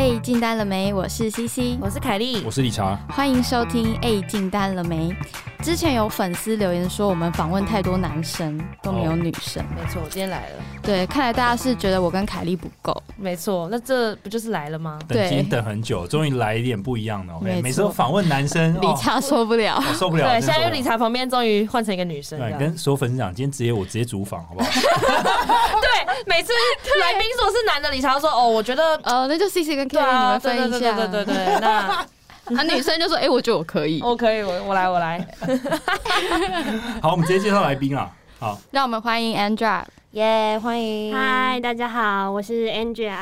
哎，进单了没？我是西西我是凯莉，我是理查，欢迎收听。哎，进单了没？之前有粉丝留言说我们访问太多男生，都没有女生。没错，我今天来了。对，看来大家是觉得我跟凯莉不够。没错，那这不就是来了吗？对今天等很久，终于来一点不一样的。OK，每次都访问男生，理查受不了，受不了。对，现在理查旁边终于换成一个女生。对，跟所有粉丝讲，今天直接我直接主访，好不好？对，每次来宾说是男的，理查说哦，我觉得呃，那就 C C 跟 K 你们分一下。对对对对对，那。那女生就说：“哎，我觉得我可以，我可以，我我来，我来。”好，我们直接介绍来宾啊。好，让我们欢迎 Andrea，耶，欢迎，嗨，大家好，我是 Andrea。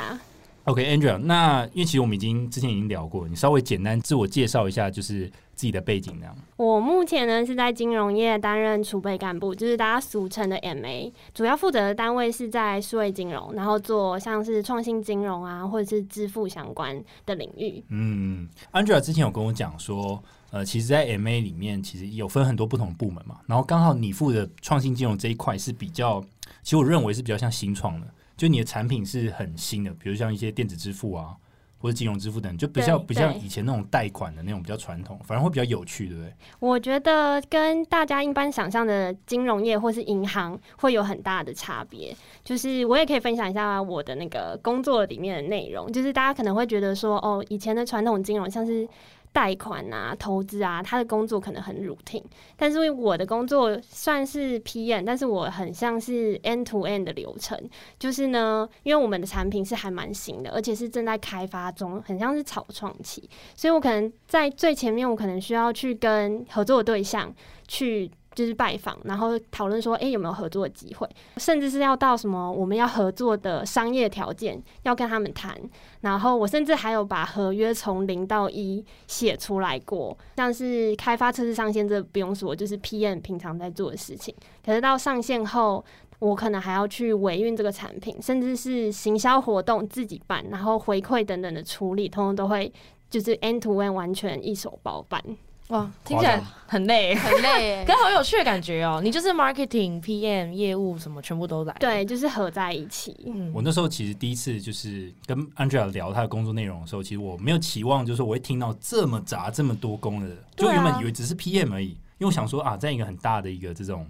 OK，Andrea，那因为其实我们已经之前已经聊过，你稍微简单自我介绍一下，就是自己的背景那样。我目前呢是在金融业担任储备干部，就是大家俗称的 MA，主要负责的单位是在数位金融，然后做像是创新金融啊，或者是支付相关的领域。嗯，Andrea 之前有跟我讲说，呃，其实，在 MA 里面其实有分很多不同部门嘛，然后刚好你负责创新金融这一块是比较，其实我认为是比较像新创的。就你的产品是很新的，比如像一些电子支付啊，或者金融支付等，就比较不像以前那种贷款的那种比较传统，反而会比较有趣，对不对？我觉得跟大家一般想象的金融业或是银行会有很大的差别。就是我也可以分享一下我的那个工作里面的内容，就是大家可能会觉得说，哦，以前的传统金融像是。贷款啊，投资啊，他的工作可能很 routine，但是我的工作算是 PM，但是我很像是 end to end 的流程，就是呢，因为我们的产品是还蛮新的，而且是正在开发中，很像是草创期，所以我可能在最前面，我可能需要去跟合作对象去。就是拜访，然后讨论说，哎，有没有合作的机会，甚至是要到什么我们要合作的商业条件，要跟他们谈。然后我甚至还有把合约从零到一写出来过，像是开发、测试、上线，这不用说，就是 PM 平常在做的事情。可是到上线后，我可能还要去维运这个产品，甚至是行销活动自己办，然后回馈等等的处理，通通都会就是 end to end 完全一手包办。哇，听起来很累，很累，可是好有趣的感觉哦。你就是 marketing、PM、业务什么，全部都来，对，就是合在一起。嗯，我那时候其实第一次就是跟 Andrea 聊他的工作内容的时候，其实我没有期望，就是我会听到这么杂、这么多工的，就原本以为只是 PM 而已。因为我想说啊，在一个很大的一个这种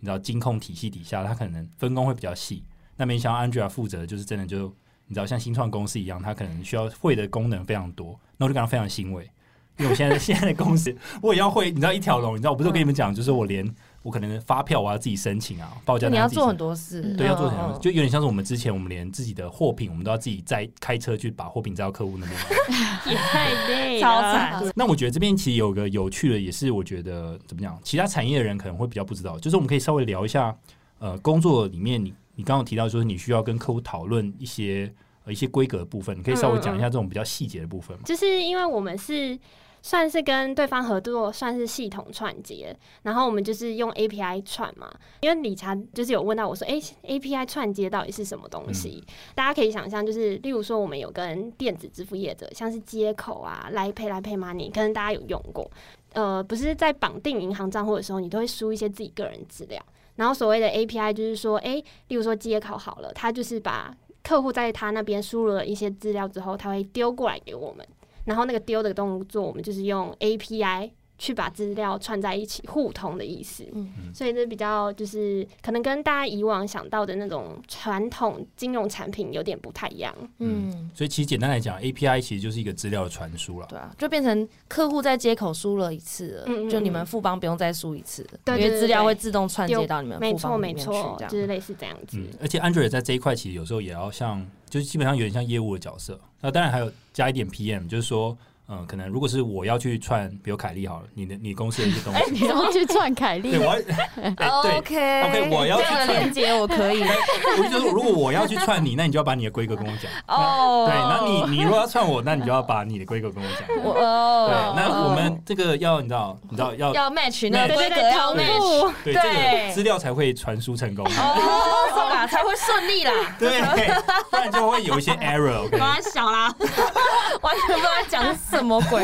你知道金控体系底下，他可能分工会比较细。那没想到 Andrea 负责就是真的就你知道像新创公司一样，他可能需要会的功能非常多。那我就感到非常欣慰。因为我现在现在的公司，我也要会，你知道一条龙，你知道我不是跟你们讲，就是我连我可能发票我要自己申请啊，报价你要做很多事，对，要做很多，就有点像是我们之前我们连自己的货品，我们都要自己再开车去把货品载到客户那边，也太累，超惨。那我觉得这边其实有个有趣的，也是我觉得怎么讲，其他产业的人可能会比较不知道，就是我们可以稍微聊一下，呃，工作里面你你刚刚提到说你需要跟客户讨论一些呃一些规格的部分，你可以稍微讲一下这种比较细节的部分吗？就是因为我们是。算是跟对方合作，算是系统串接，然后我们就是用 API 串嘛。因为理查就是有问到我说：“哎，API 串接到底是什么东西？”大家可以想象，就是例如说，我们有跟电子支付业者，像是接口啊、来 Pay 来 Pay Money，可能大家有用过。呃，不是在绑定银行账户的时候，你都会输一些自己个人资料。然后所谓的 API 就是说，哎，例如说接口好了，他就是把客户在他那边输入了一些资料之后，他会丢过来给我们。然后那个丢的动作，我们就是用 API 去把资料串在一起，互通的意思。嗯，所以这比较就是可能跟大家以往想到的那种传统金融产品有点不太一样。嗯，所以其实简单来讲，API 其实就是一个资料的传输了。对啊，就变成客户在接口输了一次，就你们富邦不用再输一次，因为资料会自动串接到你们富邦里面去，就是类似这样子。而且 Android 在这一块其实有时候也要像。就是基本上有点像业务的角色，那当然还有加一点 PM，就是说。嗯，可能如果是我要去串，比如凯莉好了，你的你公司的一些东西，你要去串凯莉，对，我，OK OK，我要去连接，我可以。我就是，如果我要去串你，那你就要把你的规格跟我讲。哦，对，那你你如果要串我，那你就要把你的规格跟我讲。哦，对，那我们这个要你知道，你知道要要 match 那规格要 match，对，这个资料才会传输成功。哦，才会顺利啦。对，不然就会有一些 error。完小啦，完全不知道讲。什么鬼？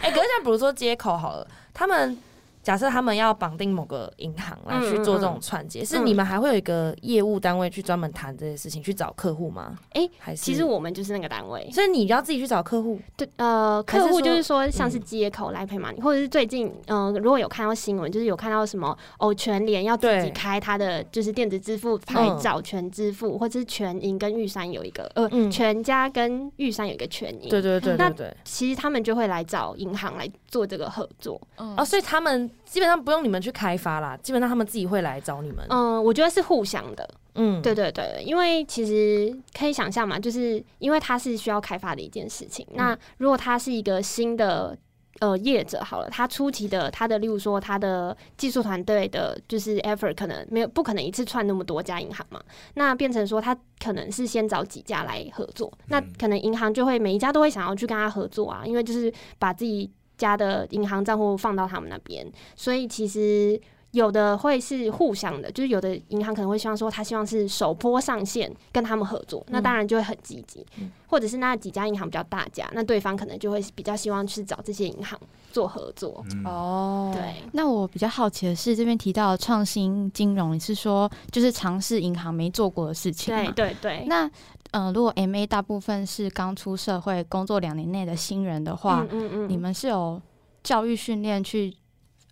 哎，可是像比如说接口好了，他们假设他们要绑定某个银行来去做这种串接，是你们还会有一个业务单位去专门谈这些事情，去找客户吗？哎，还是其实我们就是那个单位，所以你要自己去找客户。对，呃，客户就是说像是接口来配嘛，或者是最近，嗯，如果有看到新闻，就是有看到什么哦，全联要自己开它的就是电子支付牌照，全支付，或者是全银跟玉山有一个，呃，全家跟玉山有一个全银。对对对，那对，其实他们就会来找银行来做这个合作。哦，所以他们。基本上不用你们去开发啦，基本上他们自己会来找你们。嗯，我觉得是互相的。嗯，对对对，因为其实可以想象嘛，就是因为它是需要开发的一件事情。那如果它是一个新的呃业者，好了，他初期的他的，例如说他的技术团队的，就是 effort 可能没有不可能一次串那么多家银行嘛。那变成说他可能是先找几家来合作，那可能银行就会每一家都会想要去跟他合作啊，因为就是把自己。家的银行账户放到他们那边，所以其实有的会是互相的，就是有的银行可能会希望说，他希望是首波上线跟他们合作，那当然就会很积极，或者是那几家银行比较大家，那对方可能就会比较希望去找这些银行做合作。哦，对。那我比较好奇的是，这边提到创新金融，你是说就是尝试银行没做过的事情对对对。那呃，如果 M A 大部分是刚出社会工作两年内的新人的话，嗯嗯你们是有教育训练去，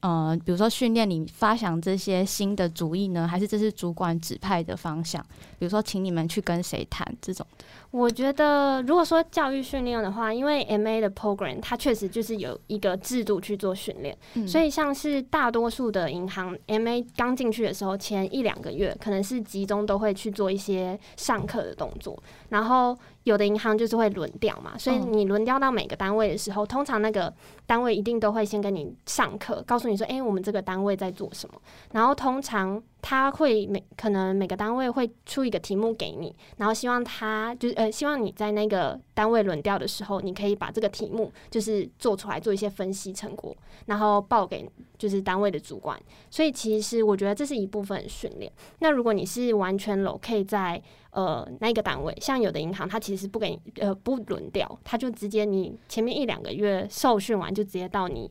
呃，比如说训练你发想这些新的主意呢，还是这是主管指派的方向？比如说，请你们去跟谁谈这种？我觉得，如果说教育训练的话，因为 M A 的 program 它确实就是有一个制度去做训练，所以像是大多数的银行 M A 刚进去的时候，前一两个月可能是集中都会去做一些上课的动作，然后有的银行就是会轮调嘛，所以你轮调到每个单位的时候，通常那个单位一定都会先跟你上课，告诉你说，哎，我们这个单位在做什么，然后通常。他会每可能每个单位会出一个题目给你，然后希望他就是呃希望你在那个单位轮调的时候，你可以把这个题目就是做出来做一些分析成果，然后报给就是单位的主管。所以其实我觉得这是一部分训练。那如果你是完全 locate 在呃那个单位，像有的银行，它其实不给你呃不轮调，它就直接你前面一两个月受训完就直接到你。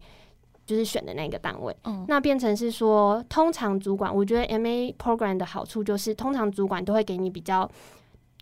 就是选的那个单位，嗯那变成是说，通常主管，我觉得 M A program 的好处就是，通常主管都会给你比较，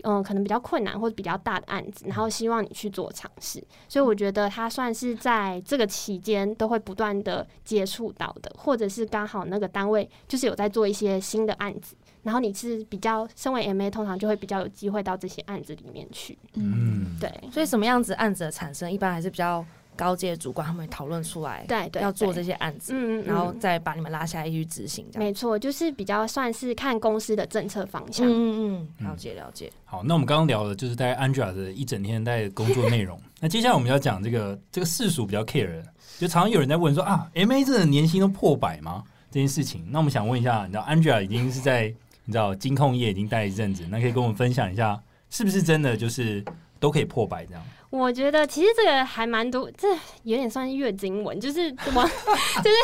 嗯，可能比较困难或者比较大的案子，然后希望你去做尝试。所以我觉得他算是在这个期间都会不断的接触到的，或者是刚好那个单位就是有在做一些新的案子，然后你是比较身为 M A，通常就会比较有机会到这些案子里面去。嗯，对。所以什么样子案子的产生，一般还是比较。高阶主管他们会讨论出来，对对，要做这些案子，嗯嗯，然后再把你们拉下来去执行，没错，就是比较算是看公司的政策方向，嗯嗯，了解了解。好，那我们刚刚聊的就是在 Angela 的一整天在工作内容。那接下来我们要讲这个这个世俗比较 care，就常常有人在问说啊，MA 这个年薪都破百吗？这件事情，那我们想问一下，你知道 Angela 已经是在你知道金控业已经待一阵子，那可以跟我们分享一下，是不是真的就是都可以破百这样？我觉得其实这个还蛮多，这有点算是月经文，就是网 就是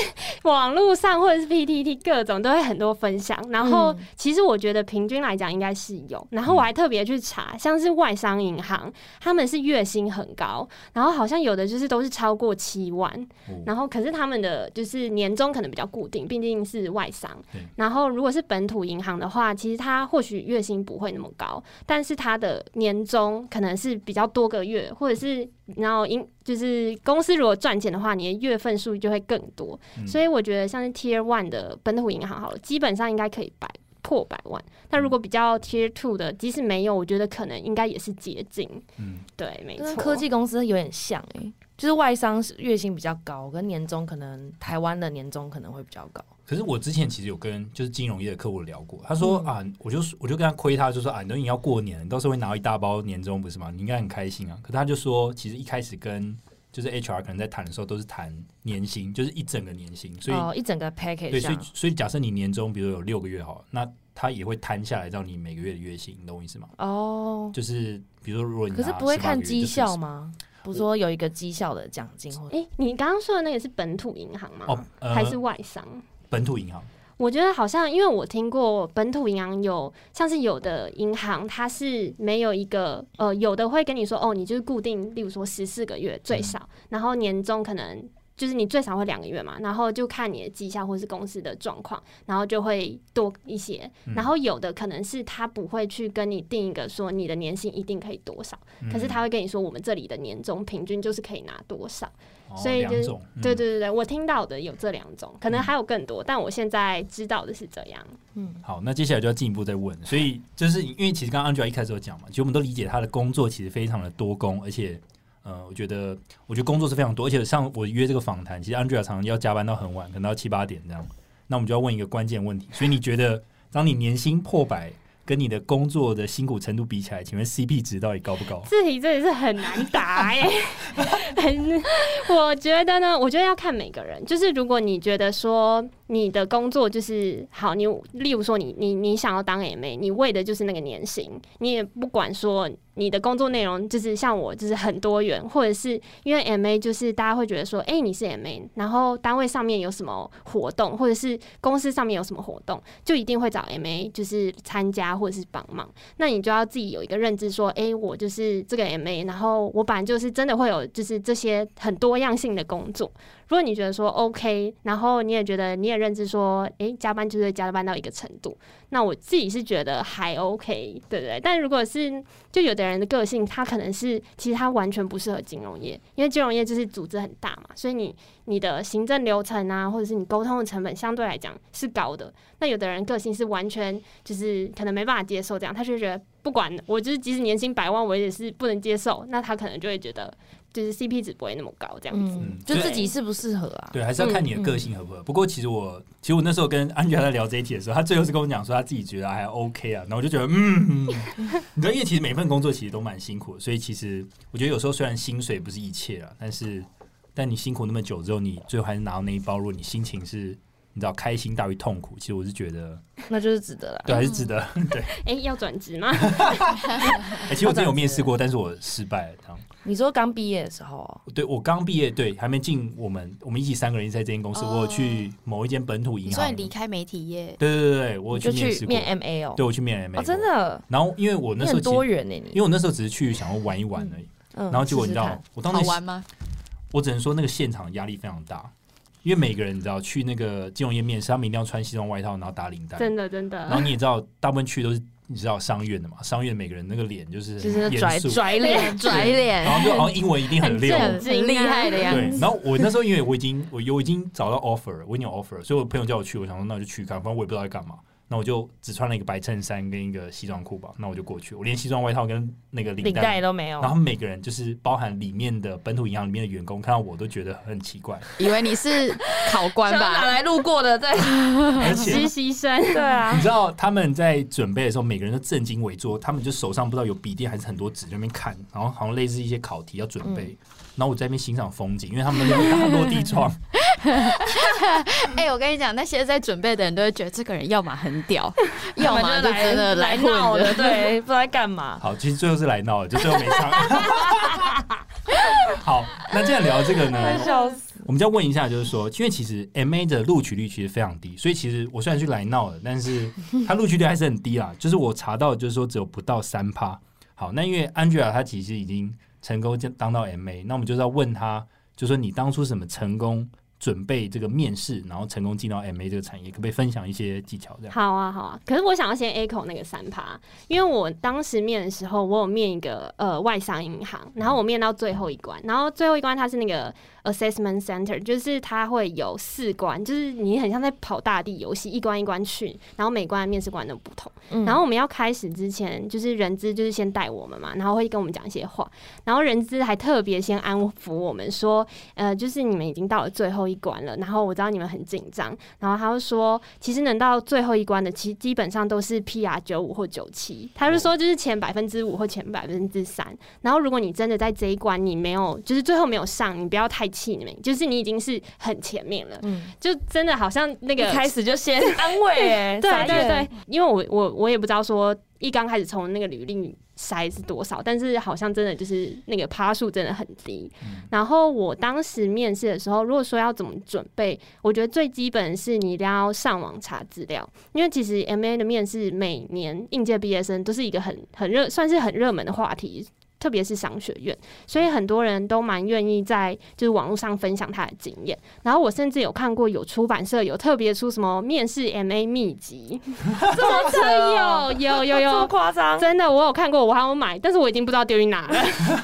网络上或者是 PTT 各种都会很多分享。然后其实我觉得平均来讲应该是有。然后我还特别去查，像是外商银行，他们是月薪很高，然后好像有的就是都是超过七万。然后可是他们的就是年终可能比较固定，毕竟是外商。然后如果是本土银行的话，其实他或许月薪不会那么高，但是他的年终可能是比较多个月。或者是，然后因就是公司如果赚钱的话，你的月份数就会更多。所以我觉得像是 Tier One 的本土银行，好了，基本上应该可以百破百万。那如果比较 Tier Two 的，即使没有，我觉得可能应该也是接近。嗯，对，没错。科技公司有点像诶，就是外商月薪比较高，跟年终可能台湾的年终可能会比较高。可是我之前其实有跟就是金融业的客户聊过，他说啊，我就我就跟他亏他，就说啊，你都已经要过年，你到时候会拿到一大包年终，不是吗？你应该很开心啊。可他就说，其实一开始跟就是 HR 可能在谈的时候，都是谈年薪，就是一整个年薪，所以一整个 package。对，所以所以假设你年终比如有六个月好，那他也会摊下来到你每个月的月薪，你懂我意思吗？哦，就是比如说如果你可是不会看绩效吗？不是说有一个绩效的奖金或哎，你刚刚说的那个是本土银行吗？哦，还是外商？本土银行，我觉得好像，因为我听过本土银行有，像是有的银行它是没有一个，呃，有的会跟你说，哦，你就是固定，例如说十四个月最少，然后年终可能就是你最少会两个月嘛，然后就看你的绩效或是公司的状况，然后就会多一些。然后有的可能是他不会去跟你定一个说你的年薪一定可以多少，可是他会跟你说我们这里的年终平均就是可以拿多少。所以就是对对对对，我听到的有这两种，可能还有更多，但我现在知道的是这样。嗯，好，那接下来就要进一步再问。所以就是因为其实刚刚 Angela 一开始有讲嘛，其实我们都理解他的工作其实非常的多工，而且。呃，我觉得，我觉得工作是非常多，而且像我约这个访谈，其实 Angela 常常要加班到很晚，可能到七八点这样。那我们就要问一个关键问题，所以你觉得，当你年薪破百？跟你的工作的辛苦程度比起来，请问 CP 值到底高不高？这题真的是很难答 耶。我觉得呢，我觉得要看每个人。就是如果你觉得说你的工作就是好，你例如说你你你想要当 MA，你为的就是那个年薪，你也不管说你的工作内容就是像我就是很多元，或者是因为 MA 就是大家会觉得说，哎，你是 MA，然后单位上面有什么活动，或者是公司上面有什么活动，就一定会找 MA 就是参加。或者是帮忙，那你就要自己有一个认知，说，哎，我就是这个 MA，然后我本来就是真的会有，就是这些很多样性的工作。如果你觉得说 OK，然后你也觉得你认知说，哎，加班就是加班到一个程度，那我自己是觉得还 OK，对不对？但如果是就有的人的个性，他可能是其实他完全不适合金融业，因为金融业就是组织很大嘛，所以你你的行政流程啊，或者是你沟通的成本相对来讲是高的。那有的人个性是完全就是可能没办法接受这样，他就觉得不管我就是即使年薪百万，我也是不能接受，那他可能就会觉得。就是 CP 值不会那么高，这样子，就自己适不适合啊？对，还是要看你的个性合不合。不过其实我，其实我那时候跟安吉在聊这一题的时候，他最后是跟我讲说他自己觉得还 OK 啊，然后我就觉得，嗯，你知道，因为其实每份工作其实都蛮辛苦，所以其实我觉得有时候虽然薪水不是一切啊，但是但你辛苦那么久之后，你最后还是拿到那一包，如果你心情是。你知道开心大于痛苦，其实我是觉得 那就是值得了，对，还是值得。对，哎，要转职吗？哎，其实我真有面试过，但是我失败了。你说刚毕业的时候？对，我刚毕业，对，还没进我们，我们一起三个人在这间公司，我有去某一间本土银行，所以离开媒体业。对对对对，我去面试面 MA 哦，对我去面 MA，真的。然后因为我那时候多元呢，因为我那时候只是去想要玩一玩而已。然后结果你知道，我当时玩吗？我只能说那个现场压力非常大。因为每个人你知道去那个金融业面试，他们一定要穿西装外套，然后打领带。真的真的。然后你也知道，大部分去都是你知道商院的嘛，商院每个人那个脸就是就是拽拽脸拽脸，然后就好像英文一定很溜，很厉害的样子。对。然后我那时候因为我已经我我已经找到 offer，我已经有 offer，所以我朋友叫我去，我想说那我就去看，反正我也不知道在干嘛。那我就只穿了一个白衬衫跟一个西装裤吧，那我就过去，我连西装外套跟那个领带都没有。然后每个人就是包含里面的本土银行里面的员工，看到我都觉得很奇怪，以为你是考官吧？哪来路过的在 实习生？对啊，你知道他们在准备的时候，每个人都正襟危坐，他们就手上不知道有笔电还是很多纸在那边看，然后好像类似一些考题要准备。然后我在那边欣赏风景，因为他们那边大落地窗。哎，我跟你讲，那些在准备的人都会觉得这个人要么很屌，要么就真的来闹的，对，不知道在干嘛。好，其实最后是来闹的，就最后没上。好，那这样聊这个呢？我们就要问一下，就是说，因为其实 M A 的录取率其实非常低，所以其实我虽然去来闹了，但是它录取率还是很低啦。就是我查到，就是说只有不到三趴。好，那因为 Angela 她其实已经。成功就当到 MA，那我们就是要问他，就说你当初怎么成功准备这个面试，然后成功进到 MA 这个产业，可不可以分享一些技巧？这样好啊，好啊。可是我想要先 echo 那个三趴，因为我当时面的时候，我有面一个呃外商银行，然后我面到最后一关，然后最后一关它是那个。Assessment Center 就是它会有四关，就是你很像在跑大地游戏，一关一关去，然后每关的面试官都不同。然后我们要开始之前，就是人资就是先带我们嘛，然后会跟我们讲一些话，然后人资还特别先安抚我们说，呃，就是你们已经到了最后一关了，然后我知道你们很紧张，然后他就说，其实能到最后一关的，其实基本上都是 PR 九五或九七，他就说就是前百分之五或前百分之三，然后如果你真的在这一关你没有，就是最后没有上，你不要太。气你们，就是你已经是很前面了，嗯，就真的好像那个开始就先 安慰，哎，对对对，因为我我我也不知道说一刚开始从那个履历筛是多少，但是好像真的就是那个趴数真的很低。然后我当时面试的时候，如果说要怎么准备，我觉得最基本是你一定要上网查资料，因为其实 M A 的面试每年应届毕业生都是一个很很热，算是很热门的话题。特别是商学院，所以很多人都蛮愿意在就是网络上分享他的经验。然后我甚至有看过有出版社有特别出什么面试 MA 秘籍，这么扯有有有有这么夸张？真的，我有看过，我还有买，但是我已经不知道丢去哪了。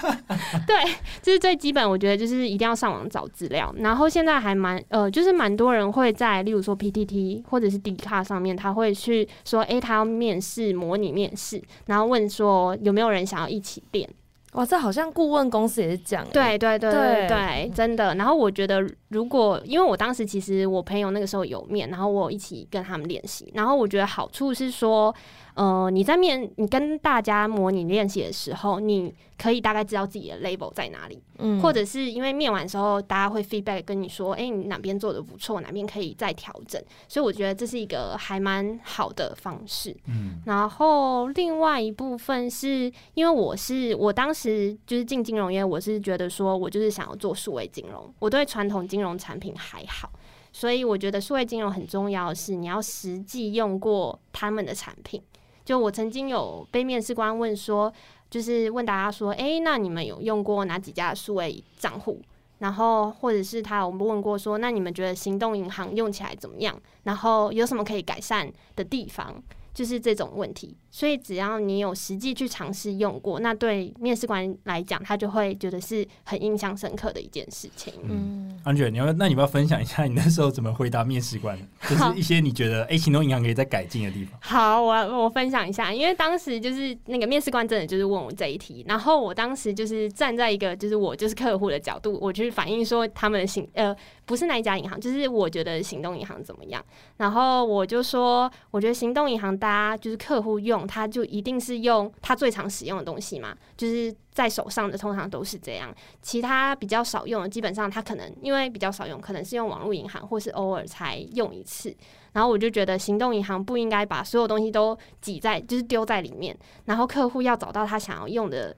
对，这是最基本，我觉得就是一定要上网找资料。然后现在还蛮呃，就是蛮多人会在例如说 PTT 或者是 D 卡上面，他会去说，哎，他要面试模拟面试，然后问说有没有人想要一起练。哇，这好像顾问公司也是这样。对对对对对，真的。然后我觉得，如果因为我当时其实我朋友那个时候有面，然后我一起跟他们练习，然后我觉得好处是说。呃，你在面你跟大家模拟练习的时候，你可以大概知道自己的 label 在哪里，嗯，或者是因为面完之后大家会 feedback 跟你说，哎，你哪边做的不错，哪边可以再调整，所以我觉得这是一个还蛮好的方式，嗯，然后另外一部分是因为我是我当时就是进金融业，我是觉得说我就是想要做数位金融，我对传统金融产品还好，所以我觉得数位金融很重要的是你要实际用过他们的产品。就我曾经有被面试官问说，就是问大家说，哎，那你们有用过哪几家数位账户？然后或者是他有问过说，那你们觉得行动银行用起来怎么样？然后有什么可以改善的地方？就是这种问题。所以只要你有实际去尝试用过，那对面试官来讲，他就会觉得是很印象深刻的一件事情。嗯，安觉，你要那你要分享一下你那时候怎么回答面试官，就是一些你觉得哎，行动银行可以再改进的地方。好，我我分享一下，因为当时就是那个面试官真的就是问我这一题，然后我当时就是站在一个就是我就是客户的角度，我去反映说他们的行呃不是那一家银行，就是我觉得行动银行怎么样，然后我就说我觉得行动银行大家就是客户用。他就一定是用他最常使用的东西嘛，就是在手上的通常都是这样。其他比较少用的，基本上他可能因为比较少用，可能是用网络银行，或是偶尔才用一次。然后我就觉得行动银行不应该把所有东西都挤在，就是丢在里面。然后客户要找到他想要用的。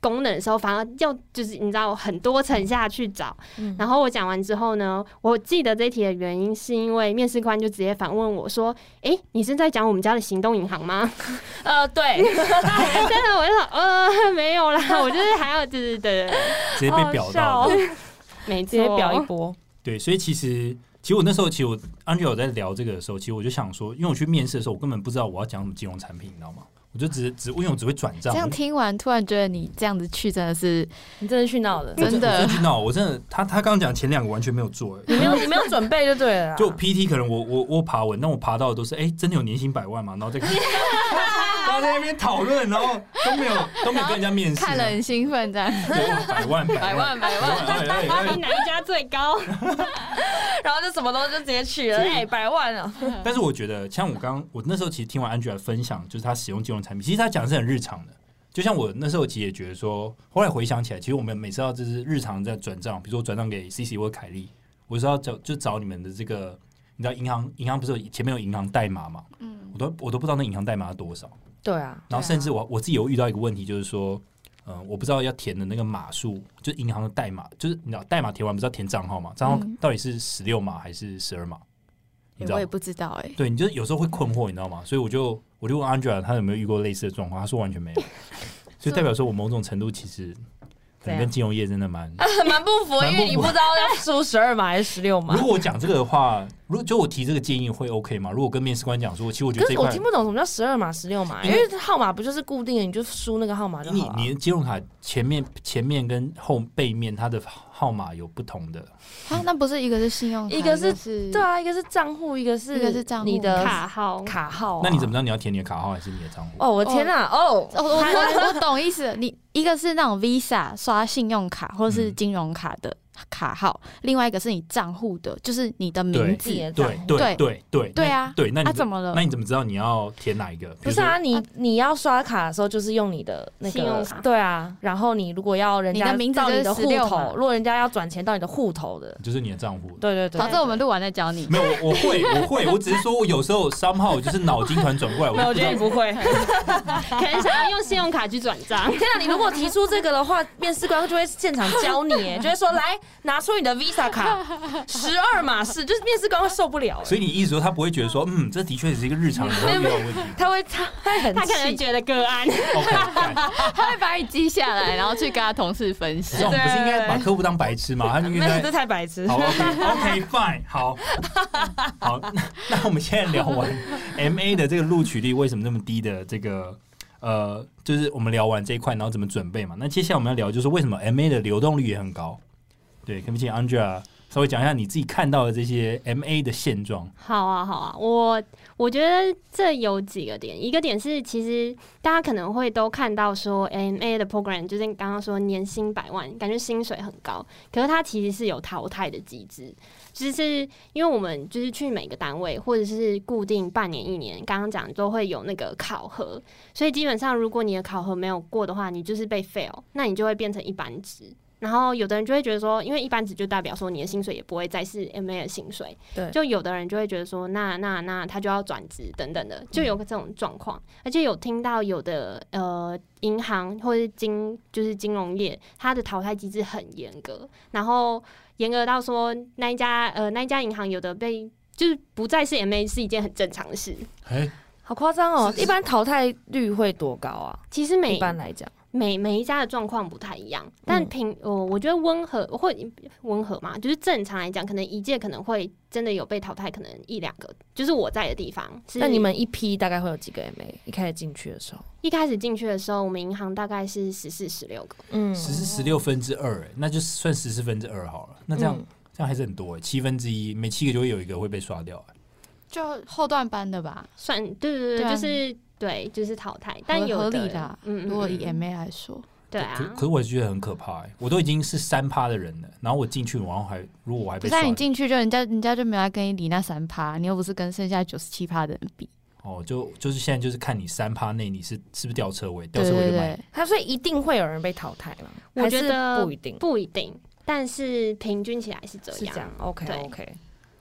功能的时候，反而要就是你知道很多层下去找。然后我讲完之后呢，我记得这题的原因是因为面试官就直接反问我说：“哎，你是在讲我们家的行动银行吗？” 呃，对。真的，我就说呃没有啦，我就是还要就是对，直接被表到，没直接表一波。对，所以其实其实我那时候其实我 Angel 在聊这个的时候，其实我就想说，因为我去面试的时候，我根本不知道我要讲什么金融产品，你知道吗？我就只只因为我只会转账。这样听完，突然觉得你这样子去真的是，你真的去闹了，真的去闹。我真的，他他刚刚讲前两个完全没有做，你没有你没有准备就对了。就 PT 可能我我我爬文，但我爬到的都是哎，真的有年薪百万嘛？然后这个，然 后在那边讨论，然后都没有 都没有跟人家面试，看了很兴奋这样，百万百万百万，比哪一家最高？然后就什么东西就直接取了，哎，百万啊！但是我觉得，像我刚我那时候其实听完 Angela 分享，就是他使用金融产品，其实他讲的是很日常的。就像我那时候其实也觉得说，后来回想起来，其实我们每次要就是日常在转账，比如说转账给 CC 或凯莉，我是要找就找你们的这个，你知道银行银行不是有前面有银行代码嘛？嗯，我都我都不知道那银行代码多少。对啊，然后甚至我我自己有遇到一个问题，就是说。嗯，我不知道要填的那个码数，就是银行的代码，就是你知道代码填完不是要填账号嘛？账号到底是十六码还是十二码？你知道？我也不知道哎。对，你就有时候会困惑，你知道吗？所以我就我就问 Angela，他有没有遇过类似的状况？他说完全没有，所以代表说我某种程度其实。跟金融业真的蛮 蛮不符，因为你不知道要输十二码还是十六码。如果我讲这个的话，如果就我提这个建议会 OK 吗？如果跟面试官讲说，其实我觉得这我听不懂什么叫十二码、十六码，因为号码不就是固定的，你就输那个号码就好了。你你金融卡前面前面跟后背面它的。号码有不同的啊，那不是一个是信用，一个是对啊，一个是账户，一个是一个是账户你的卡号卡号。那你怎么知道你要填你的卡号还是你的账户？哦，我天哪！哦，我我懂意思。你一个是那种 Visa 刷信用卡或者是金融卡的。卡号，另外一个是你账户的，就是你的名字。对对对对对对啊！对，那你怎么了？那你怎么知道你要填哪一个？不是啊，你你要刷卡的时候就是用你的那个信用卡。对啊，然后你如果要人家到你的户头，如果人家要转钱到你的户头的，就是你的账户。对对对。反正我们录完再教你。没有，我会我会，我只是说我有时候三号就是脑筋团转过来。我觉得你不会，可能想要用信用卡去转账。天啊，你如果提出这个的话，面试官就会现场教你，就会说来拿出你的 Visa 卡，十二码式，就是面试官会受不了。所以你意思说他不会觉得说，嗯，这的确是一个日常的遇到问题。他会他会很他可能觉得个案，他会把你记下来，然后去跟他同事分析。我们不是应该把客户当白痴吗？他没有，这太白痴。好，OK，OK，Fine，好，好，那我们现在聊完 MA 的这个录取率为什么那么低的这个。呃，就是我们聊完这一块，然后怎么准备嘛？那接下来我们要聊，就是为什么 M A 的流动率也很高？对，可不可以 Angela 稍微讲一下你自己看到的这些 M A 的现状？好啊，好啊，我我觉得这有几个点，一个点是其实大家可能会都看到说 M A 的 program，就是刚刚说年薪百万，感觉薪水很高，可是它其实是有淘汰的机制。其实，因为我们就是去每个单位，或者是固定半年、一年，刚刚讲都会有那个考核，所以基本上如果你的考核没有过的话，你就是被 fail，那你就会变成一般职。然后有的人就会觉得说，因为一般职就代表说你的薪水也不会再是 MA 的薪水，对，就有的人就会觉得说，那那那他就要转职等等的，就有个这种状况。而且有听到有的呃银行或者金就是金融业，它的淘汰机制很严格，然后。严格到说，那一家呃，那一家银行有的被就是不再是 M A 是一件很正常的事。哎，好夸张哦！一般淘汰率会多高啊？其实每一般来讲。每每一家的状况不太一样，但平我我觉得温和或温和嘛，就是正常来讲，可能一届可能会真的有被淘汰，可能一两个。就是我在的地方，那你们一批大概会有几个 MA？一开始进去的时候，一开始进去的时候，我们银行大概是十四、十六个，嗯，十四、十六分之二，哎，那就算十四分之二好了。那这样这样还是很多，哎，七分之一，每七个就会有一个会被刷掉，就后段班的吧？算，对对对，就是。对，就是淘汰，但有合理的。嗯，如果以 MA 来说，对啊。可可是我觉得很可怕哎，我都已经是三趴的人了，然后我进去，然后还如果我还被，但你进去就人家人家就没来跟你理那三趴，你又不是跟剩下九十七趴的人比。哦，就就是现在就是看你三趴内你是是不是掉车位，掉车位就买。他说一定会有人被淘汰了，我觉得不一定，不一定，但是平均起来是这样。OK OK。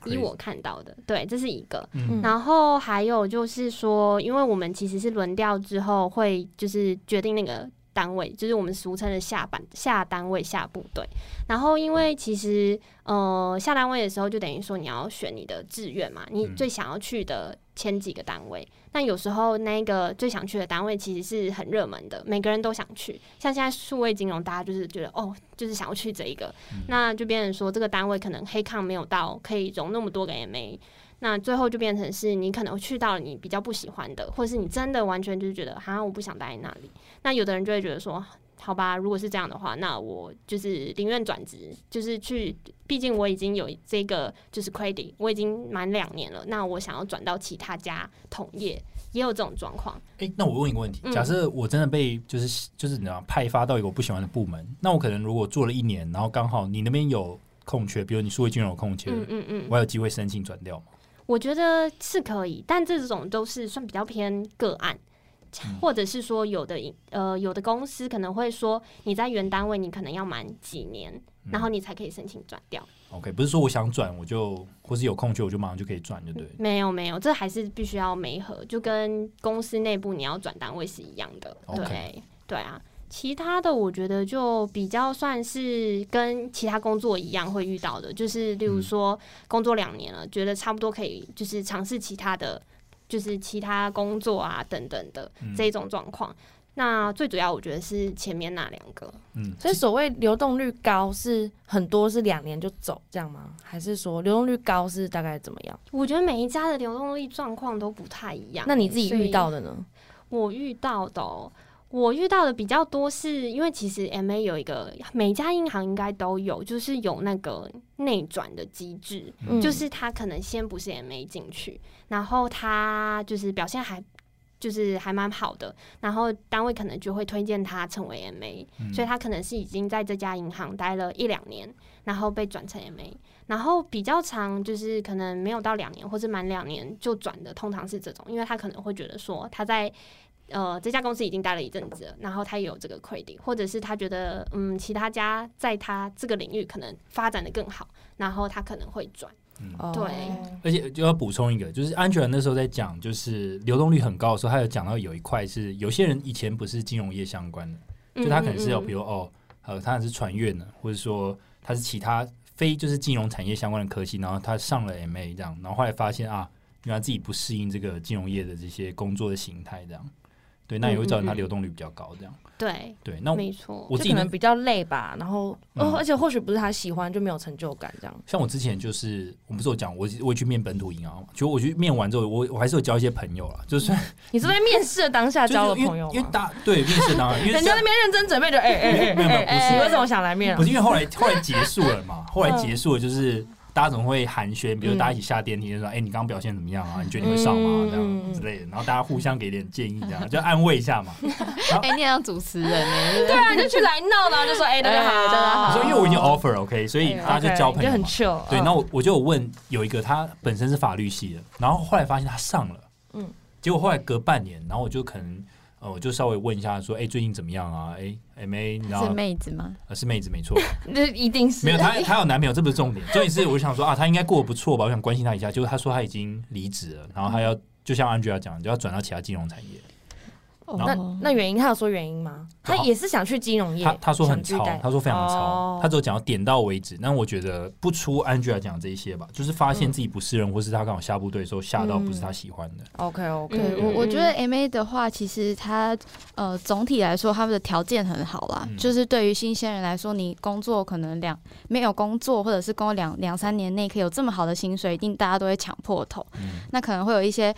以我看到的，对，这是一个。然后还有就是说，因为我们其实是轮调之后会就是决定那个单位，就是我们俗称的下班下单位下部队。然后因为其实呃下单位的时候，就等于说你要选你的志愿嘛，你最想要去的前几个单位。那有时候那个最想去的单位其实是很热门的，每个人都想去。像现在数位金融，大家就是觉得哦，就是想要去这一个，那就变成说这个单位可能黑抗没有到可以容那么多个 MA，那最后就变成是你可能去到了你比较不喜欢的，或者是你真的完全就是觉得好像我不想待在那里。那有的人就会觉得说。好吧，如果是这样的话，那我就是宁愿转职，就是去，毕竟我已经有这个就是 credit，我已经满两年了，那我想要转到其他家同业，也有这种状况。哎，那我问一个问题，假设我真的被就是就是你知道派发到一个我不喜欢的部门，那我可能如果做了一年，然后刚好你那边有空缺，比如你数位金融有空缺，嗯嗯嗯，我有机会申请转掉吗？我觉得是可以，但这种都是算比较偏个案。或者是说，有的呃，有的公司可能会说，你在原单位你可能要满几年，然后你才可以申请转掉。OK，不是说我想转我就，或是有空缺我就马上就可以转，就对。没有没有，这还是必须要媒合，就跟公司内部你要转单位是一样的。对对啊，其他的我觉得就比较算是跟其他工作一样会遇到的，就是例如说工作两年了，觉得差不多可以，就是尝试其他的。就是其他工作啊等等的这种状况，那最主要我觉得是前面那两个，嗯，所以所谓流动率高是很多是两年就走这样吗？还是说流动率高是大概怎么样？我觉得每一家的流动率状况都不太一样。那你自己遇到的呢？我遇到的。我遇到的比较多，是因为其实 M A 有一个每家银行应该都有，就是有那个内转的机制，就是他可能先不是 M A 进去，然后他就是表现还就是还蛮好的，然后单位可能就会推荐他成为 M A，所以他可能是已经在这家银行待了一两年，然后被转成 M A，然后比较长就是可能没有到两年或者满两年就转的，通常是这种，因为他可能会觉得说他在。呃，这家公司已经待了一阵子，然后他也有这个 credit，或者是他觉得，嗯，其他家在他这个领域可能发展的更好，然后他可能会转。对，而且就要补充一个，就是安全那时候在讲，就是流动率很高的时候，他有讲到有一块是有些人以前不是金融业相关的，就他可能是有，比如哦，呃，他是船运的，或者说。他是其他非就是金融产业相关的科技，然后他上了 MA 这样，然后后来发现啊，原来自己不适应这个金融业的这些工作的形态，这样，对，那也会造成他流动率比较高，这样。对对，那没错，我自己可能比较累吧，然后哦，而且或许不是他喜欢，就没有成就感这样。像我之前就是，我不是有讲，我我去面本土银行嘛，就我去面完之后，我我还是有交一些朋友了，就是 你是在面试的当下交了朋友因为大对面试当，因为人家那边认真准备的，哎哎哎，没有没有，不是，你为什么想来面？不是因为后来后来结束了嘛，后来结束了就是。大家总会寒暄，比如大家一起下电梯就说：“哎，你刚刚表现怎么样啊？你觉得你会上吗？”这样之类的，然后大家互相给点建议，这样就安慰一下嘛。哎，你像主持人呢？对啊，就去来闹呢，就说：“哎，大家好，大家好。”说因为我已经 offer OK，所以大家就交朋友，就很 chill。对，那我我就问有一个他本身是法律系的，然后后来发现他上了，嗯，结果后来隔半年，然后我就可能。呃，我就稍微问一下，说，哎，最近怎么样啊？哎，M A，你知道是妹子吗？呃，是妹子，没错。那一定是没有，她她有男朋友，这不是重点。重点是，我想说啊，她应该过得不错吧？我想关心她一下。就是她说她已经离职了，然后她要就像 Angela 讲，就要转到其他金融产业。那那原因，他有说原因吗？他也是想去金融业。他他说很超，他说非常超，他只有讲到点到为止。那我觉得不出 Angela 讲这一些吧，就是发现自己不是人，或是他刚好下部队的时候下到不是他喜欢的。OK OK，我我觉得 MA 的话，其实他呃总体来说他们的条件很好啦，就是对于新鲜人来说，你工作可能两没有工作，或者是工作两两三年内可以有这么好的薪水，一定大家都会抢破头。那可能会有一些。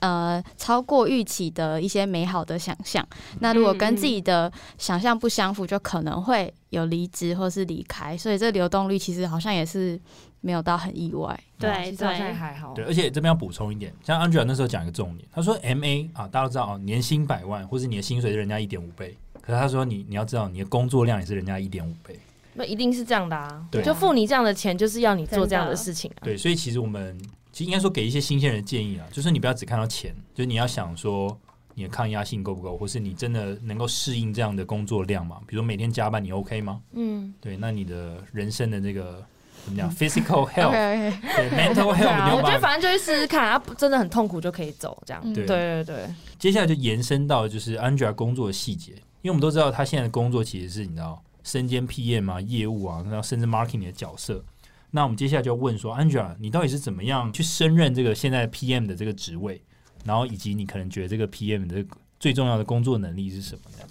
呃，超过预期的一些美好的想象，那如果跟自己的想象不相符，就可能会有离职或是离开。所以这流动率其实好像也是没有到很意外。对，对，还好。对，而且这边要补充一点，像 Angela 那时候讲一个重点，他说 MA 啊，大家都知道啊，年薪百万，或是你的薪水是人家一点五倍。可是他说你你要知道，你的工作量也是人家一点五倍。那一定是这样的啊，就付你这样的钱，就是要你做这样的事情啊。对，所以其实我们。其实应该说给一些新鲜人建议啊，就是你不要只看到钱，就是你要想说你的抗压性够不够，或是你真的能够适应这样的工作量嘛？比如每天加班，你 OK 吗？嗯，对，那你的人生的这个 怎么讲？Physical health，对，mental health，我觉得反正就是试试看，啊，真的很痛苦就可以走这样。对对对。接下来就延伸到就是 Angela 工作的细节，因为我们都知道他现在的工作其实是你知道身兼 PM 啊、业务啊，然后甚至 marketing 的角色。那我们接下来就要问说，Angela，你到底是怎么样去升任这个现在 PM 的这个职位？然后以及你可能觉得这个 PM 的最重要的工作能力是什么？呢？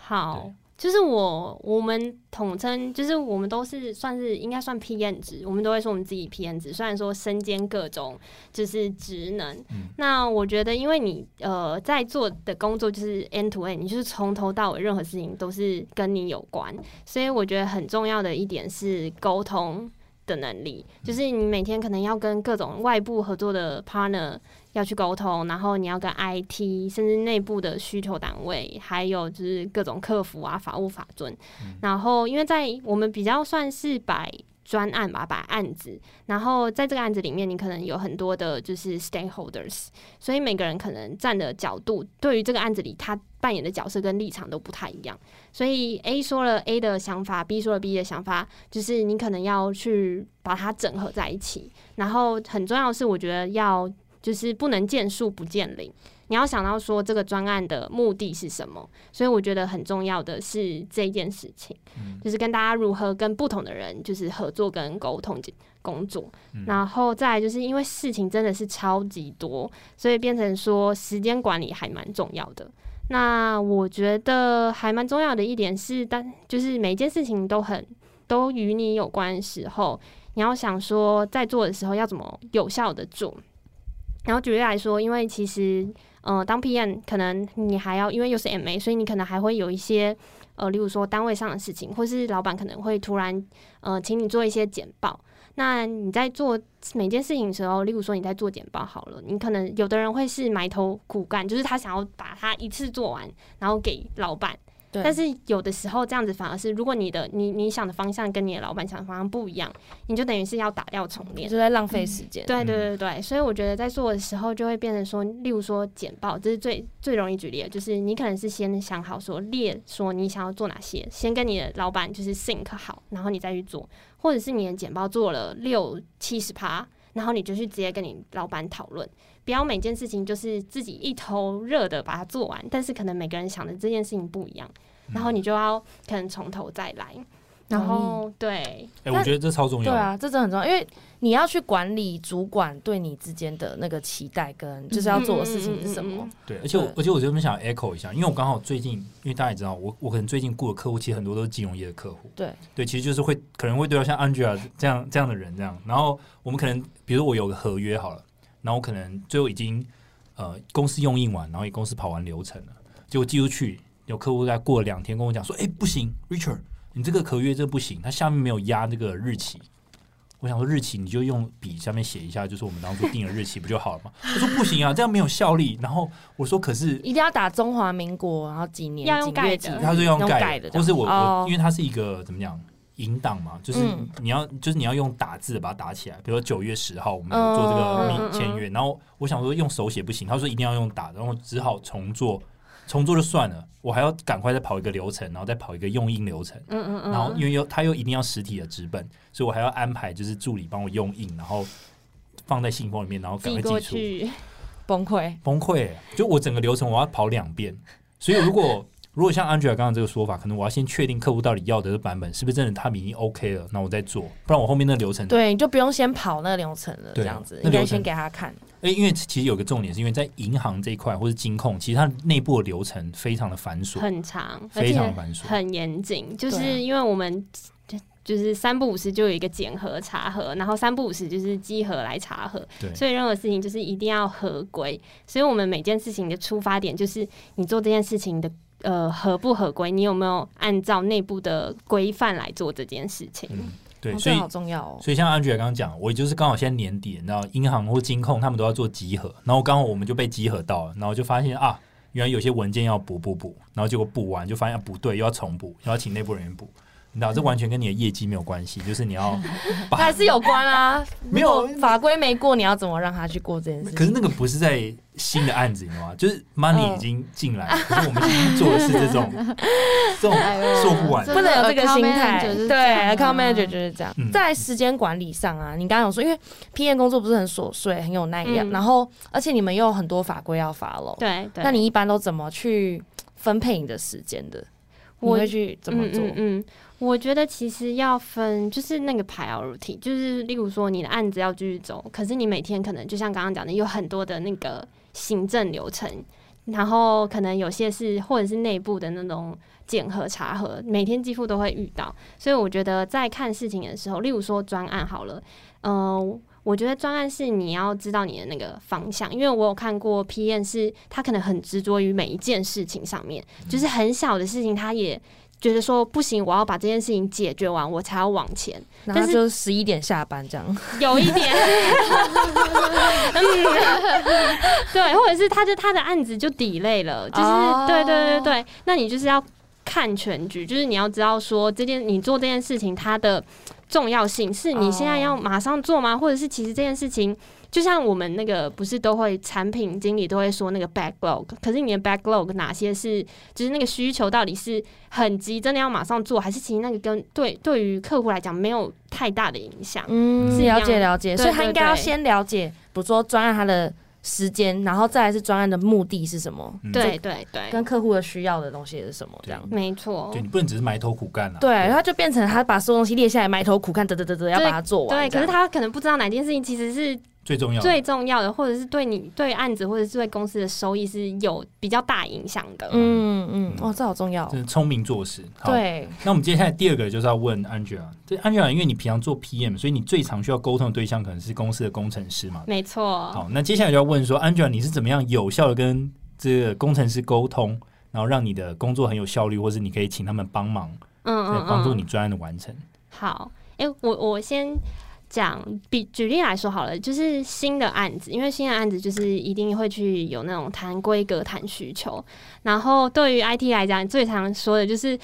好，就是我我们统称，就是我们都是算是应该算 PM 职，我们都会说我们自己 PM 职。虽然说身兼各种就是职能，那我觉得因为你呃在做的工作就是 end to end，你就是从头到尾任何事情都是跟你有关，所以我觉得很重要的一点是沟通。的能力，就是你每天可能要跟各种外部合作的 partner 要去沟通，然后你要跟 IT 甚至内部的需求单位，还有就是各种客服啊、法务法尊，然后因为在我们比较算是摆专案吧，摆案子，然后在这个案子里面，你可能有很多的就是 stakeholders，所以每个人可能站的角度，对于这个案子里他扮演的角色跟立场都不太一样。所以 A 说了 A 的想法，B 说了 B 的想法，就是你可能要去把它整合在一起。然后很重要的是，我觉得要就是不能见树不见林，你要想到说这个专案的目的是什么。所以我觉得很重要的是这件事情，就是跟大家如何跟不同的人就是合作跟沟通工作。然后再就是因为事情真的是超级多，所以变成说时间管理还蛮重要的。那我觉得还蛮重要的一点是，当就是每一件事情都很都与你有关的时候，你要想说在做的时候要怎么有效的做。然后举例来说，因为其实呃当 PM 可能你还要因为又是 MA，所以你可能还会有一些呃例如说单位上的事情，或是老板可能会突然呃请你做一些简报。那你在做每件事情的时候，例如说你在做简报好了，你可能有的人会是埋头苦干，就是他想要把它一次做完，然后给老板。但是有的时候这样子反而是，如果你的你你想的方向跟你的老板想的方向不一样，你就等于是要打掉重练，就在浪费时间。对对对对，所以我觉得在做的时候就会变成说，例如说简报，这是最最容易举例的，就是你可能是先想好说列说你想要做哪些，先跟你的老板就是 think 好，然后你再去做，或者是你的简报做了六七十趴，然后你就去直接跟你老板讨论。不要每件事情就是自己一头热的把它做完，但是可能每个人想的这件事情不一样，然后你就要可能从头再来。然后对，哎，我觉得这超重要。对啊，这真的很重要，因为你要去管理主管对你之间的那个期待，跟就是要做的事情是什么。对，而且而且我这边想 echo 一下，因为我刚好最近，因为大家也知道，我我可能最近雇的客户其实很多都是金融业的客户。对对，其实就是会可能会对到像 Angela 这样这样的人这样，然后我们可能比如我有个合约好了，然后我可能最后已经呃公司用印完，然后公司跑完流程了，结果寄出去，有客户在过了两天跟我讲说，哎，不行，Richard。你这个合约这不行，它下面没有压那个日期。我想说日期你就用笔下面写一下，就是我们当初定的日期不就好了吗？他说不行啊，这样没有效力。然后我说可是一定要打中华民国，然后几年要用盖的，他是用盖的，或是我我因为它是一个怎么讲引导嘛，就是你要就是你要用打字把它打起来。比如说九月十号我们做这个签约，然后我想说用手写不行，他说一定要用打，然后只好重做。重做就算了，我还要赶快再跑一个流程，然后再跑一个用印流程。嗯嗯嗯。然后因为又他又一定要实体的纸本，所以我还要安排就是助理帮我用印，然后放在信封里面，然后赶快寄出。崩溃崩溃！就我整个流程我要跑两遍，所以如果。如果像 Angela 刚刚这个说法，可能我要先确定客户到底要的版本是不是真的他们已经 OK 了，那我再做，不然我后面那流程对，你就不用先跑那个流程了，这样子应该先给他看。哎，因为其实有个重点，是因为在银行这一块或是金控，其实它内部的流程非常的繁琐，很长，非常繁琐，很严谨。就是因为我们就是三不五时就有一个检核查核，然后三不五时就是稽核来查核，对，所以任何事情就是一定要合规。所以我们每件事情的出发点就是你做这件事情的。呃，合不合规？你有没有按照内部的规范来做这件事情？嗯，对，所以好重要哦。所以像安吉尔刚刚讲，我就是刚好现在年底，然后，银行或金控他们都要做集合，然后刚好我们就被集合到了，然后就发现啊，原来有些文件要补补补，然后结果补完就发现不对，又要重补，又要请内部人员补。你知道这完全跟你的业绩没有关系，就是你要 还是有关啊？没有法规没过，你要怎么让他去过这件事？可是那个不是在新的案子，你知道吗？就是 money 已经进来，可是我们今天做的是这种 这种做不完，不能有这个心态。对，account manager 就是这样。在时间管理上啊，你刚刚有说，因为 PM 工作不是很琐碎，很有耐力，然后而且你们又有很多法规要 follow。对，那你一般都怎么去分配你的时间的？你会去怎么做？嗯。我觉得其实要分，就是那个 priority，就是例如说你的案子要继续走，可是你每天可能就像刚刚讲的，有很多的那个行政流程，然后可能有些是或者是内部的那种检核查核，每天几乎都会遇到。所以我觉得在看事情的时候，例如说专案好了，嗯，我觉得专案是你要知道你的那个方向，因为我有看过 P N 是他可能很执着于每一件事情上面，就是很小的事情他也。觉得说不行，我要把这件事情解决完，我才要往前。但是就十一点下班这样，有一点，对，或者是他就他的案子就抵累了，就是对对对对，那你就是要看全局，就是你要知道说这件你做这件事情它的重要性，是你现在要马上做吗？或者是其实这件事情。就像我们那个不是都会产品经理都会说那个 backlog，可是你的 backlog 哪些是就是那个需求到底是很急，真的要马上做，还是其实那个跟对对于客户来讲没有太大的影响？嗯，是了解了解，所以他应该要先了解，比如说专案它的时间，然后再来是专案的目的是什么？对对对，跟客户的需要的东西是什么？这样没错，对你不能只是埋头苦干啊。对，然后就变成他把所有东西列下来，埋头苦干，得得得得，要把它做完。对，可是他可能不知道哪件事情其实是。最重要最重要的，或者是对你对案子，或者是对公司的收益是有比较大影响的。嗯嗯，哦，这好重要，是聪明做事。对，那我们接下来第二个就是要问 Angela。对 Angela，因为你平常做 PM，所以你最常需要沟通的对象可能是公司的工程师嘛？没错。好，那接下来就要问说，Angela，你是怎么样有效的跟这个工程师沟通，然后让你的工作很有效率，或是你可以请他们帮忙，嗯嗯，帮助你专案的完成。好，哎，我我先。讲比举例来说好了，就是新的案子，因为新的案子就是一定会去有那种谈规格、谈需求。然后对于 IT 来讲，最常说的就是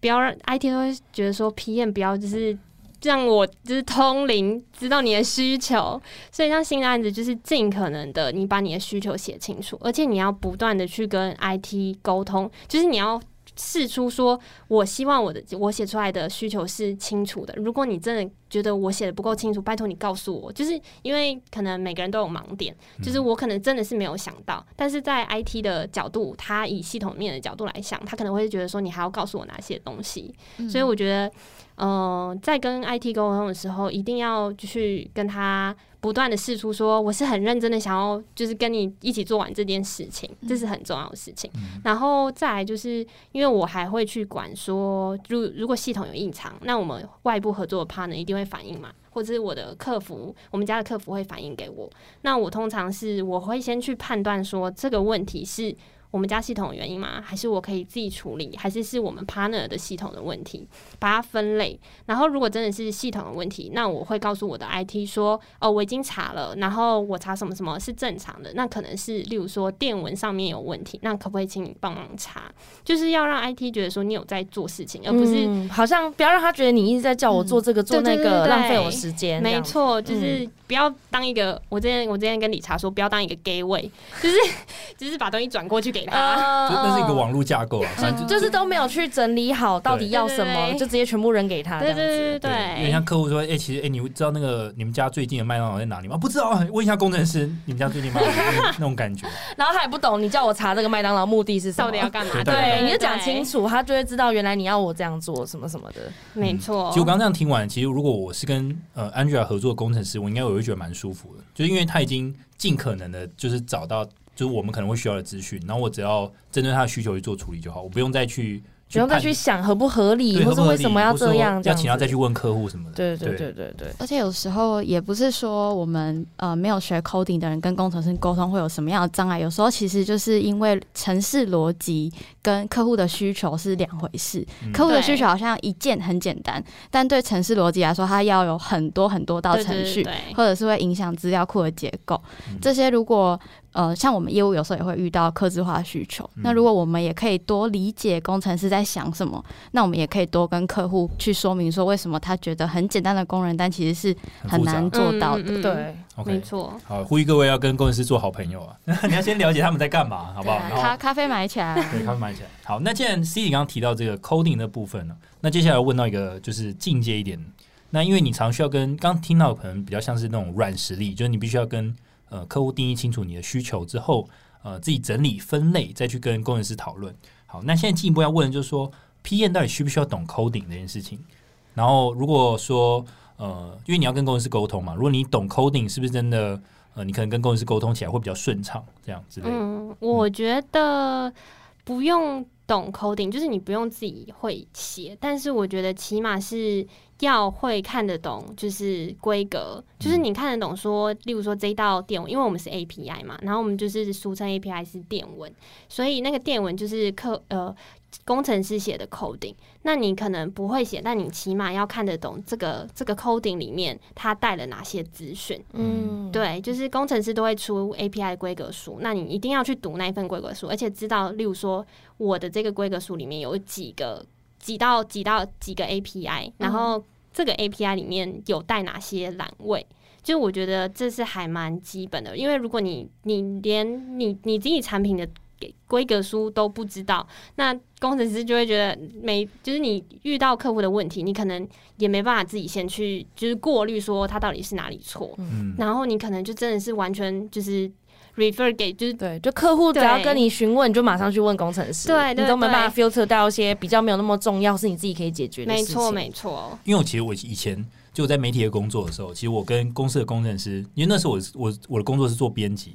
不要让 IT 会觉得说 PM 不要就是让我就是通灵，知道你的需求。所以像新的案子，就是尽可能的你把你的需求写清楚，而且你要不断的去跟 IT 沟通，就是你要。试出说，我希望我的我写出来的需求是清楚的。如果你真的觉得我写的不够清楚，拜托你告诉我。就是因为可能每个人都有盲点，就是我可能真的是没有想到，但是在 IT 的角度，他以系统面的角度来想，他可能会觉得说你还要告诉我哪些东西。所以我觉得，呃，在跟 IT 沟通的时候，一定要去跟他。不断的试出说我是很认真的想要就是跟你一起做完这件事情，这是很重要的事情。然后再来就是因为我还会去管说，如如果系统有异常，那我们外部合作的 partner 一定会反映嘛，或者是我的客服，我们家的客服会反映给我。那我通常是我会先去判断说这个问题是。我们家系统的原因吗？还是我可以自己处理？还是是我们 partner 的系统的问题？把它分类。然后，如果真的是系统的问题，那我会告诉我的 IT 说：“哦，我已经查了，然后我查什么什么是正常的。那可能是例如说电文上面有问题，那可不可以请你帮忙查？就是要让 IT 觉得说你有在做事情，而不是好像不要让他觉得你一直在叫我做这个做那个，浪费我时间。没错，就是不要当一个我之前我之前跟理查说，不要当一个 gay 位，就是 就是把东西转过去给。啊，那是一个网络架构啊，就是都没有去整理好到底要什么，就直接全部扔给他。对对对，因为像客户说，哎，其实哎，你知道那个你们家最近的麦当劳在哪里吗？不知道，问一下工程师，你们家最近麦当劳 那种感觉。然后他也不懂，你叫我查这个麦当劳目的是什么，到底要干嘛？对，你就讲清楚，他就会知道原来你要我这样做什么什么的。没错。其实我刚刚这样听完，其实如果我是跟呃 Angela 合作的工程师，我应该我觉得蛮舒服的，就因为他已经尽可能的，就是找到。就是我们可能会需要的资讯，然后我只要针对他的需求去做处理就好，我不用再去。不用再去想合不合理，或是为什么要这样，要请他再去问客户什么的。对对对对对。而且有时候也不是说我们呃没有学 coding 的人跟工程师沟通会有什么样的障碍，有时候其实就是因为城市逻辑跟客户的需求是两回事。客户的需求好像一件很简单，但对城市逻辑来说，它要有很多很多道程序，或者是会影响资料库的结构。这些如果呃像我们业务有时候也会遇到客制化需求，那如果我们也可以多理解工程师在。想什么？那我们也可以多跟客户去说明说，为什么他觉得很简单的工人，但其实是很难做到的。对，没错。好，呼吁各位要跟工程师做好朋友啊！你要先了解他们在干嘛，好不好？咖咖啡买起来，对，咖啡买起来。好，那既然 C 你刚刚提到这个 coding 的部分呢，那接下来问到一个就是进阶一点。那因为你常需要跟刚听到可能比较像是那种软实力，就是你必须要跟呃客户定义清楚你的需求之后，呃，自己整理分类，再去跟工程师讨论。好，那现在进一步要问的就是说，P N 到底需不需要懂 coding 这件事情？然后如果说，呃，因为你要跟工程师沟通嘛，如果你懂 coding，是不是真的，呃，你可能跟工程师沟通起来会比较顺畅，这样之类的？嗯，我觉得不用懂 coding，就是你不用自己会写，但是我觉得起码是。要会看得懂，就是规格，就是你看得懂说，例如说这一道电文，因为我们是 API 嘛，然后我们就是俗称 API 是电文，所以那个电文就是客呃工程师写的 coding，那你可能不会写，但你起码要看得懂这个这个 coding 里面它带了哪些资讯，嗯，对，就是工程师都会出 API 规格书，那你一定要去读那一份规格书，而且知道，例如说我的这个规格书里面有几个几到几到几个 API，然后。这个 API 里面有带哪些栏位？就我觉得这是还蛮基本的，因为如果你你连你你自己产品的规格书都不知道，那工程师就会觉得没就是你遇到客户的问题，你可能也没办法自己先去就是过滤说他到底是哪里错，嗯，然后你可能就真的是完全就是 refer 给就是对，就客户只要跟你询问，你就马上去问工程师，对，你都没办法 filter 到一些比较没有那么重要，是你自己可以解决的事情。没错，没错。因为我其实我以前就在媒体的工作的时候，其实我跟公司的工程师，因为那时候我我我的工作是做编辑，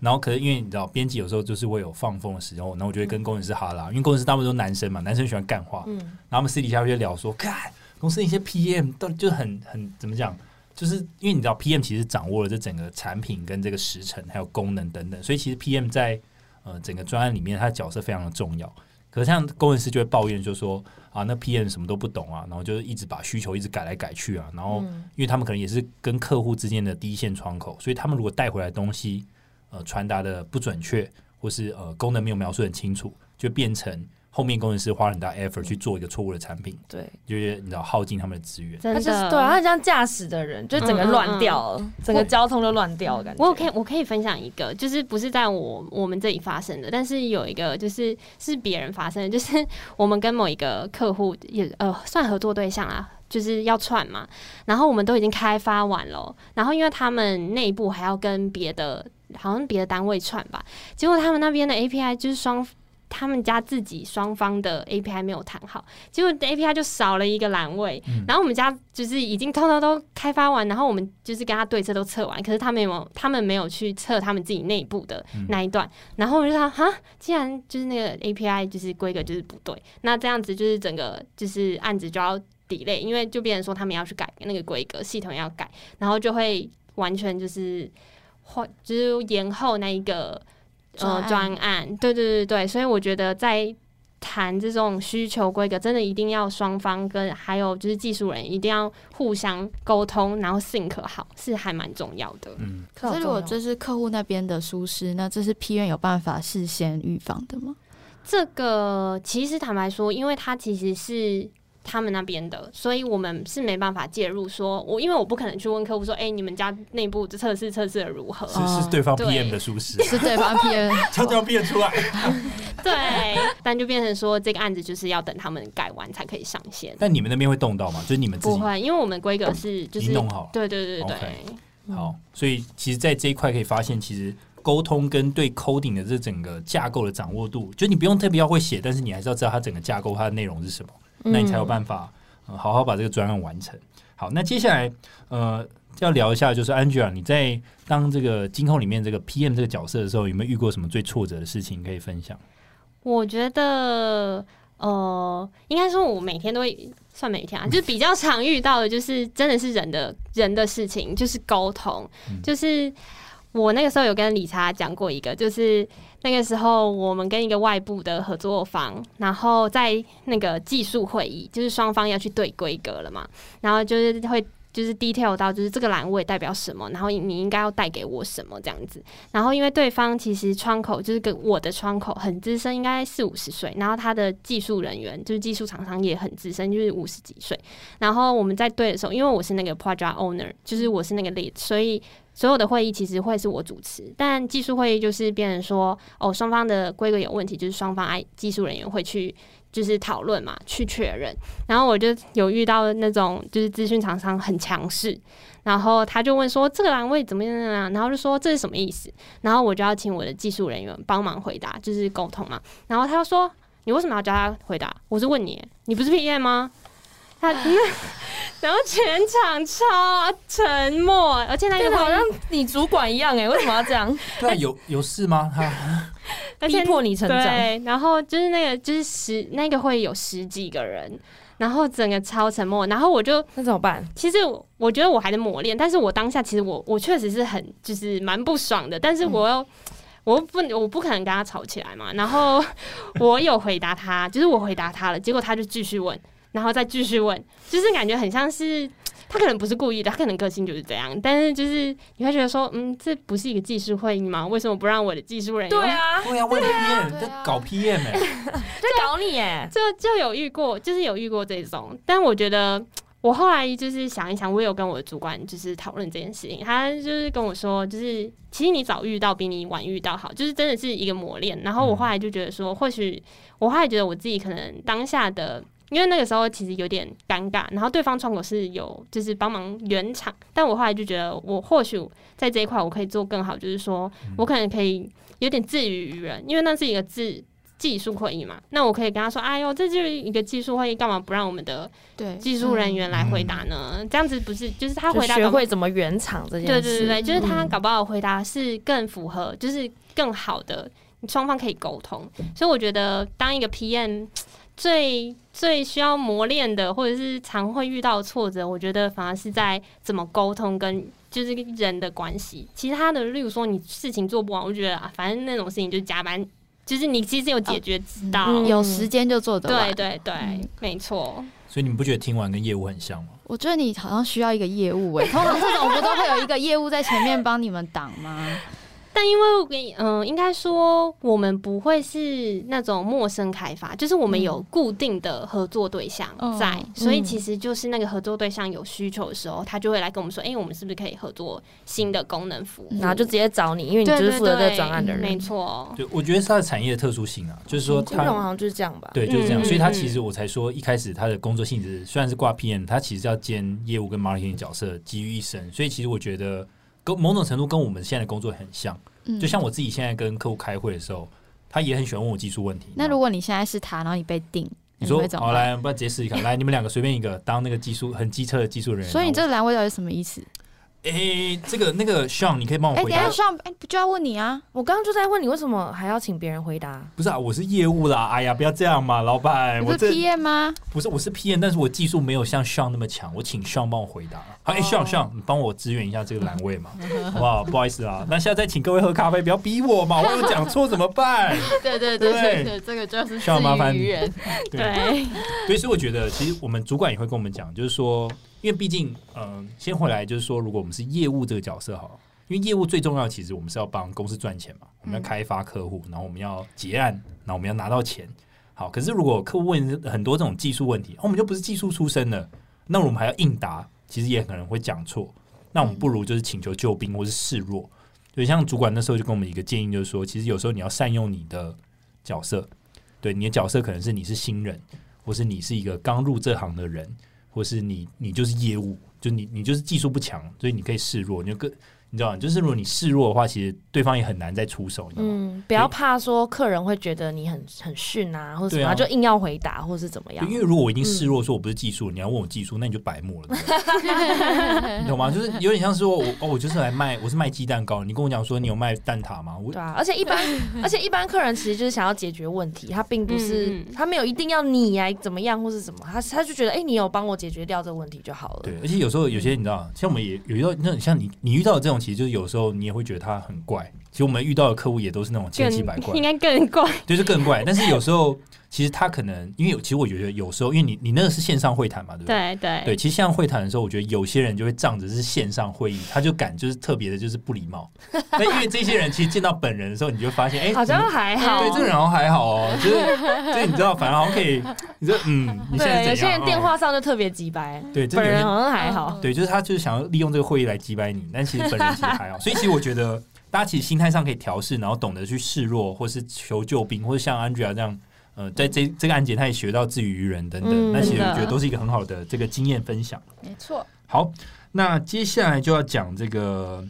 然后可是因为你知道编辑有时候就是会有放风的时候，然后我就会跟工程师哈拉，因为工程师大部分都是男生嘛，男生喜欢干话，嗯，然后我们私底下就聊说，看公司一些 PM 都就很很怎么讲。就是因为你知道，PM 其实掌握了这整个产品跟这个时程还有功能等等，所以其实 PM 在呃整个专案里面，他的角色非常的重要。可是像工程师就会抱怨，就说啊，那 PM 什么都不懂啊，然后就是一直把需求一直改来改去啊，然后因为他们可能也是跟客户之间的第一线窗口，所以他们如果带回来东西呃传达的不准确，或是呃功能没有描述很清楚，就变成。后面工程师花很大 effort 去做一个错误的产品，对，就是你知道耗尽他们的资源，他就是对，他像驾驶的人，就整个乱掉了，整个交通都乱掉感觉。我可以我可以分享一个，就是不是在我我们这里发生的，但是有一个就是是别人发生的，就是我们跟某一个客户也呃算合作对象啊。就是要串嘛，然后我们都已经开发完了，然后因为他们内部还要跟别的好像别的单位串吧，结果他们那边的 API 就是双。他们家自己双方的 API 没有谈好，结果 API 就少了一个栏位。然后我们家就是已经通通都开发完，然后我们就是跟他对测都测完，可是他们有他们没有去测他们自己内部的那一段。然后我就说哈，既然就是那个 API 就是规格就是不对，那这样子就是整个就是案子就要 delay，因为就变成说他们要去改那个规格，系统要改，然后就会完全就是或就是延后那一个。呃，专案，对对对对，所以我觉得在谈这种需求规格，真的一定要双方跟还有就是技术人一定要互相沟通，然后 think 好，是还蛮重要的。嗯，可是如果这是客户那边的疏失，那这是批院有办法事先预防的吗？这个其实坦白说，因为它其实是。他们那边的，所以我们是没办法介入。说我因为我不可能去问客户说，哎，你们家内部的测试测试的如何？是是对方 PM 的疏失，是对方 PM，悄悄变出来。对，但就变成说这个案子就是要等他们改完才可以上线。但你们那边会动到吗？就是你们不会，因为我们规格是就是弄好。对对对对。好，所以其实，在这一块可以发现，其实沟通跟对 coding 的这整个架构的掌握度，就你不用特别要会写，但是你还是要知道它整个架构它的内容是什么。那你才有办法好好把这个专案完成。好，那接下来呃要聊一下，就是 Angela，你在当这个今后里面这个 PM 这个角色的时候，有没有遇过什么最挫折的事情可以分享？我觉得呃，应该说我每天都会算每天啊，就比较常遇到的，就是真的是人的人的事情，就是沟通。就是我那个时候有跟理查讲过一个，就是。那个时候，我们跟一个外部的合作方，然后在那个技术会议，就是双方要去对规格了嘛，然后就是会就是 detail 到就是这个栏位代表什么，然后你应该要带给我什么这样子。然后因为对方其实窗口就是跟我的窗口很资深，应该四五十岁，然后他的技术人员就是技术厂商也很资深，就是五十几岁。然后我们在对的时候，因为我是那个 project owner，就是我是那个 lead，所以。所有的会议其实会是我主持，但技术会议就是别人说哦，双方的规格有问题，就是双方爱技术人员会去就是讨论嘛，去确认。然后我就有遇到那种就是资讯厂商很强势，然后他就问说这个栏位怎么样啊？然后就说这是什么意思？然后我就要请我的技术人员帮忙回答，就是沟通嘛。然后他就说你为什么要叫他回答？我是问你，你不是 PM 吗？他，然后全场超沉默，而且那个好像你主管一样哎，为什么要这样？对，有有事吗？他 逼迫你成长。对，然后就是那个，就是十那个会有十几个人，然后整个超沉默，然后我就那怎么办？其实我觉得我还在磨练，但是我当下其实我我确实是很就是蛮不爽的，但是我又我不我不可能跟他吵起来嘛，然后我有回答他，就是我回答他了，结果他就继续问。然后再继续问，就是感觉很像是他可能不是故意的，他可能个性就是这样。但是就是你会觉得说，嗯，这不是一个技术会议吗？为什么不让我的技术人员？对啊，对啊，问 PM 在搞 PM 哎，在搞 你哎，就就有遇过，就是有遇过这种。但我觉得我后来就是想一想，我有跟我的主管就是讨论这件事情，他就是跟我说，就是其实你早遇到比你晚遇到好，就是真的是一个磨练。然后我后来就觉得说，或许我后来觉得我自己可能当下的。因为那个时候其实有点尴尬，然后对方窗口是有就是帮忙圆场，但我后来就觉得我或许在这一块我可以做更好，就是说我可能可以有点自娱于人，因为那是一个自技术会议嘛，那我可以跟他说，哎呦，这就是一个技术会议，干嘛不让我们的对技术人员来回答呢？这样子不是就是他回答学会怎么圆场这件事？对对对对，就是他搞不好回答是更符合，就是更好的双方可以沟通，所以我觉得当一个 PM。最最需要磨练的，或者是常会遇到挫折，我觉得反而是在怎么沟通跟就是人的关系。其他的，例如说你事情做不完，我觉得啊，反正那种事情就是加班，就是你其实有解决之道，有时间就做得完。对对对，没错。所以你们不觉得听完跟业务很像吗？我觉得你好像需要一个业务诶，通常这种不都会有一个业务在前面帮你们挡吗？但因为我给嗯，应该说我们不会是那种陌生开发，就是我们有固定的合作对象在，所以其实就是那个合作对象有需求的时候，他就会来跟我们说，哎，我们是不是可以合作新的功能服务？然后就直接找你，因为你就是负责这个专案的人，没错。对，我觉得是它的产业的特殊性啊，就是说金融好像就是这样吧？对，就是这样。所以他其实我才说一开始他的工作性质虽然是挂 PM，他其实要兼业务跟 marketing 角色集于一身，所以其实我觉得。跟某种程度跟我们现在的工作很像，就像我自己现在跟客户开会的时候，他也很喜欢问我技术问题。那如果你现在是他，然后你被定，你说好来，不然直接试一下，来你们两个随便一个当那个技术很机车的技术人员。所以你这个栏位到底什么意思？哎，这个那个 Sean，你可以帮我回答。哎，Sean，哎，不就要问你啊？我刚刚就在问你，为什么还要请别人回答？不是啊，我是业务啦。哎呀，不要这样嘛，老板。我是 PM 吗？不是，我是 PM，但是我技术没有像 Sean 那么强。我请 Sean 帮我回答。好，哎，Sean，Sean，你帮我支援一下这个栏位嘛，好不好？不好意思啊，那现在再请各位喝咖啡，不要逼我嘛。我有讲错怎么办？对对对对对，这个就是需要麻烦人。对，所以所以我觉得，其实我们主管也会跟我们讲，就是说。因为毕竟，嗯，先回来就是说，如果我们是业务这个角色哈，因为业务最重要，其实我们是要帮公司赚钱嘛，我们要开发客户，然后我们要结案，然后我们要拿到钱。好，可是如果客户问很多这种技术问题，我们就不是技术出身的，那我们还要应答，其实也可能会讲错。那我们不如就是请求救兵或是示弱。对，像主管那时候就跟我们一个建议，就是说，其实有时候你要善用你的角色，对，你的角色可能是你是新人，或是你是一个刚入这行的人。或是你，你就是业务，就你，你就是技术不强，所以你可以示弱，你就跟。你知道吗？就是如果你示弱的话，其实对方也很难再出手。嗯，不要怕说客人会觉得你很很逊啊，或者什么，就硬要回答，或是怎么样。因为如果我已经示弱，说我不是技术，你要问我技术，那你就白目了。你懂吗？就是有点像说，我哦，我就是来卖，我是卖鸡蛋糕。你跟我讲说你有卖蛋挞吗？对啊。而且一般，而且一般客人其实就是想要解决问题，他并不是他没有一定要你来怎么样或是什么，他他就觉得哎，你有帮我解决掉这个问题就好了。对，而且有时候有些你知道，像我们也有遇到那像你你遇到的这种。其实有时候你也会觉得他很怪，其实我们遇到的客户也都是那种千奇百怪，应该更怪，就是更怪。但是有时候。其实他可能，因为其实我觉得有时候，因为你你那个是线上会谈嘛，对不对？对对对。其实线上会谈的时候，我觉得有些人就会仗着是线上会议，他就敢就是特别的，就是不礼貌。那因为这些人其实见到本人的时候，你就发现，哎，好像还好。对，这个人好像还好哦，就是就你知道，反而好像可以，你说嗯，你现在怎样？有些人电话上就特别急白，对，本人好像还好。对，就是他就是想要利用这个会议来击败你，但其实本人其实还好。所以其实我觉得大家其实心态上可以调试，然后懂得去示弱，或是求救兵，或者像 Andrea 这样。呃，在这这个案件，他也学到自娱于人等等，那其实我觉得都是一个很好的这个经验分享。没错。好，那接下来就要讲这个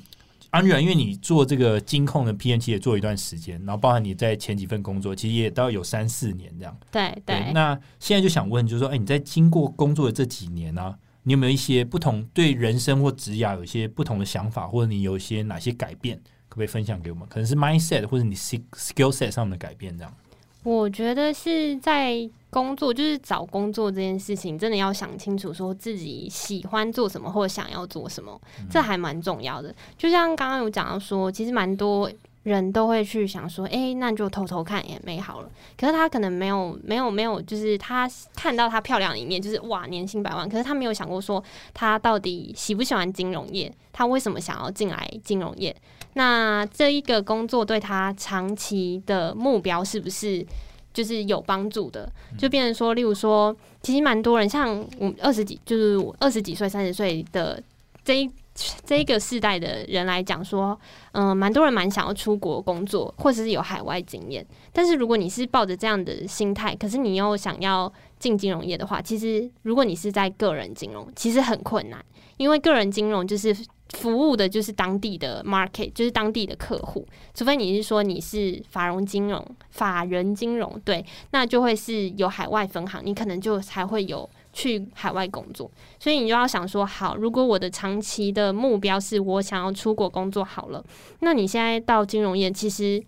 安瑞因为你做这个金控的 PNT 也做一段时间，然后包含你在前几份工作，其实也都要有三四年这样。对对。那现在就想问，就是说，哎，你在经过工作的这几年呢，你有没有一些不同对人生或职涯有一些不同的想法，或者你有一些哪些改变，可不可以分享给我们？可能是 mindset 或者你 skill set 上面的改变这样。我觉得是在工作，就是找工作这件事情，真的要想清楚，说自己喜欢做什么或者想要做什么，这还蛮重要的。就像刚刚有讲到说，其实蛮多人都会去想说，哎，那就偷偷看也美好了。可是他可能没有没有没有，就是他看到他漂亮的一面，就是哇，年薪百万。可是他没有想过说，他到底喜不喜欢金融业？他为什么想要进来金融业？那这一个工作对他长期的目标是不是就是有帮助的？就变成说，例如说，其实蛮多人像我二十几，就是二十几岁、三十岁的这一这一个世代的人来讲，说，嗯，蛮多人蛮想要出国工作，或者是有海外经验。但是如果你是抱着这样的心态，可是你又想要进金融业的话，其实如果你是在个人金融，其实很困难，因为个人金融就是。服务的就是当地的 market，就是当地的客户。除非你是说你是法融金融、法人金融，对，那就会是有海外分行，你可能就才会有去海外工作。所以你就要想说，好，如果我的长期的目标是我想要出国工作，好了，那你现在到金融业，其实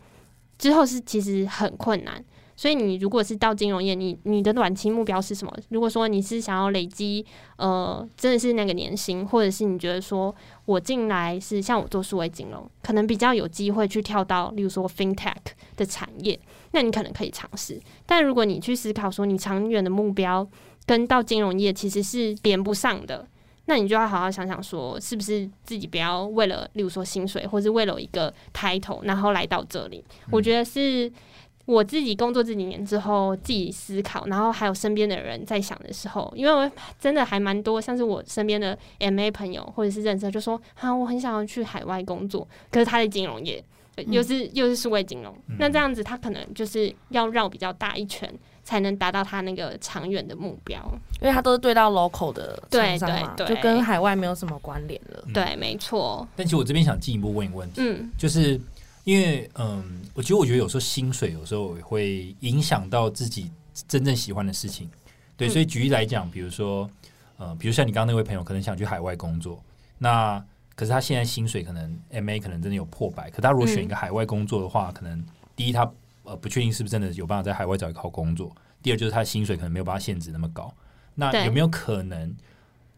之后是其实很困难。所以你如果是到金融业，你你的短期目标是什么？如果说你是想要累积，呃，真的是那个年薪，或者是你觉得说我进来是像我做数位金融，可能比较有机会去跳到，例如说 FinTech 的产业，那你可能可以尝试。但如果你去思考说你长远的目标跟到金融业其实是连不上的，那你就要好好想想，说是不是自己不要为了，例如说薪水，或是为了一个 title，然后来到这里。我觉得是我自己工作这几年之后自己思考，然后还有身边的人在想的时候，因为我真的还蛮多，像是我身边的 MA 朋友或者是认识，就说啊，我很想要去海外工作，可是他在金融业。又是又是数位金融，那这样子他可能就是要绕比较大一圈，才能达到他那个长远的目标，因为他都是对到 local 的对对对，就跟海外没有什么关联了。对，没错。但其实我这边想进一步问一个问题，嗯，就是因为嗯，我觉得我觉得有时候薪水有时候会影响到自己真正喜欢的事情，对，所以举例来讲，比如说呃，比如像你刚刚那位朋友可能想去海外工作，那。可是他现在薪水可能 M A 可能真的有破百，可他如果选一个海外工作的话，可能第一他呃不确定是不是真的有办法在海外找一个好工作，第二就是他薪水可能没有办法限制那么高。那有没有可能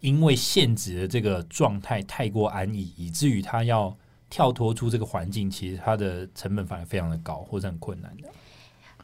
因为限制的这个状态太过安逸，以至于他要跳脱出这个环境，其实它的成本反而非常的高，或者很困难的？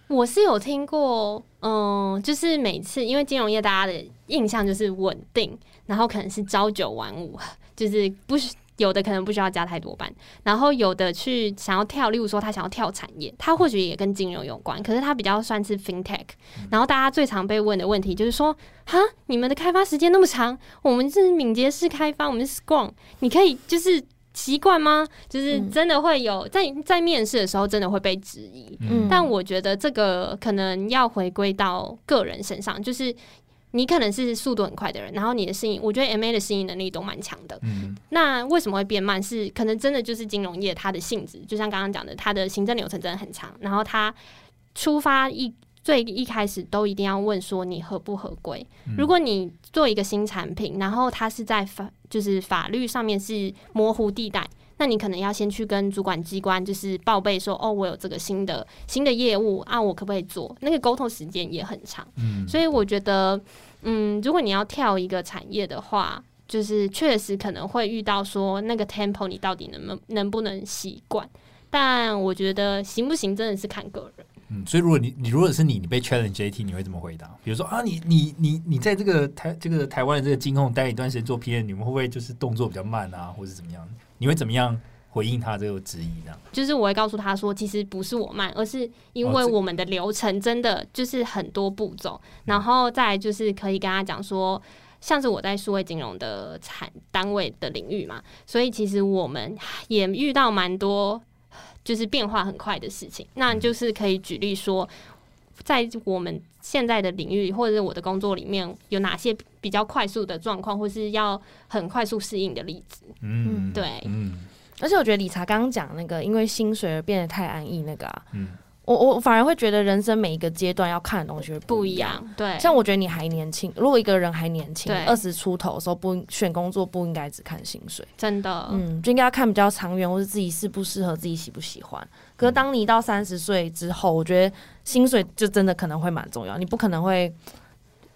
我是有听过，嗯，就是每次因为金融业大家的印象就是稳定，然后可能是朝九晚五，就是不需。有的可能不需要加太多班，然后有的去想要跳，例如说他想要跳产业，他或许也跟金融有关，可是他比较算是 fintech。然后大家最常被问的问题就是说，哈，你们的开发时间那么长，我们是敏捷式开发，我们是 Scrum，你可以就是习惯吗？就是真的会有在在面试的时候真的会被质疑。嗯，但我觉得这个可能要回归到个人身上，就是。你可能是速度很快的人，然后你的适应，我觉得 M A 的适应能力都蛮强的。嗯，那为什么会变慢？是可能真的就是金融业它的性质，就像刚刚讲的，它的行政流程真的很长。然后它出发一最一开始都一定要问说你合不合规。如果你做一个新产品，然后它是在法就是法律上面是模糊地带。那你可能要先去跟主管机关就是报备说，哦，我有这个新的新的业务啊，我可不可以做？那个沟通时间也很长，嗯，所以我觉得，嗯，如果你要跳一个产业的话，就是确实可能会遇到说那个 tempo 你到底能不能能不能习惯？但我觉得行不行真的是看个人。嗯，所以如果你你如果是你，你被 challenge JT，你会怎么回答？比如说啊，你你你你在这个台这个台湾的这个金控待一段时间做 PM，你们会不会就是动作比较慢啊，或者怎么样？你会怎么样回应他这个质疑呢？就是我会告诉他说，其实不是我慢，而是因为我们的流程真的就是很多步骤，然后再就是可以跟他讲说，像是我在数位金融的产单位的领域嘛，所以其实我们也遇到蛮多就是变化很快的事情，那就是可以举例说，在我们现在的领域或者我的工作里面有哪些。比较快速的状况，或是要很快速适应的例子，嗯，对，嗯，而且我觉得理查刚刚讲那个，因为薪水而变得太安逸，那个啊，嗯，我我反而会觉得人生每一个阶段要看的东西不一样，对，像我觉得你还年轻，如果一个人还年轻，二十出头的时候不选工作不应该只看薪水，真的，嗯，就应该要看比较长远，或是自己适不适合，自己喜不喜欢。可是当你到三十岁之后，我觉得薪水就真的可能会蛮重要，你不可能会。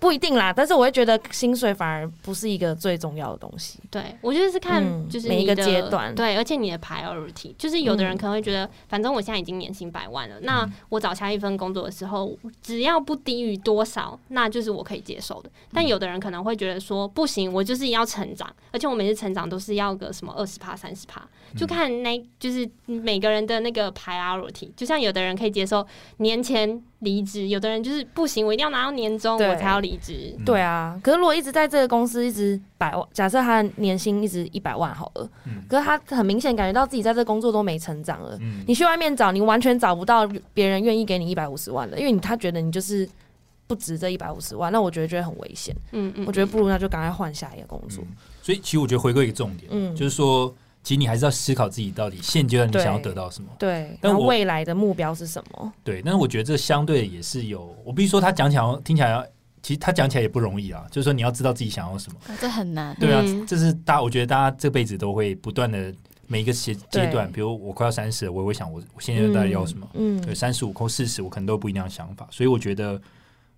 不一定啦，但是我会觉得薪水反而不是一个最重要的东西。对，我觉得是看就是每一个阶段，对，而且你的 priority，就是有的人可能会觉得，反正我现在已经年薪百万了，那我找下一份工作的时候，只要不低于多少，那就是我可以接受的。但有的人可能会觉得说，不行，我就是要成长，而且我每次成长都是要个什么二十趴、三十趴，就看那就是每个人的那个 priority。就像有的人可以接受年前。离职，有的人就是不行，我一定要拿到年终我才要离职。对啊，可是如果一直在这个公司一直百万，假设他年薪一直一百万好了，可是他很明显感觉到自己在这工作都没成长了。你去外面找，你完全找不到别人愿意给你一百五十万的，因为你他觉得你就是不值这一百五十万，那我觉得觉得很危险。嗯嗯，我觉得不如那就赶快换下一个工作。所以其实我觉得回归一个重点，嗯，就是说。其实你还是要思考自己到底现阶段你想要得到什么，对，但未来的目标是什么？对，但是我觉得这相对也是有，我必须说他讲起来听起来，其实他讲起来也不容易啊。就是说你要知道自己想要什么，这很难。对啊，这是大，我觉得大家这辈子都会不断的每一个阶阶段，比如我快要三十，我也会想我我现在到底要什么？嗯，对，三十五或四十，我可能都不一样的想法。所以我觉得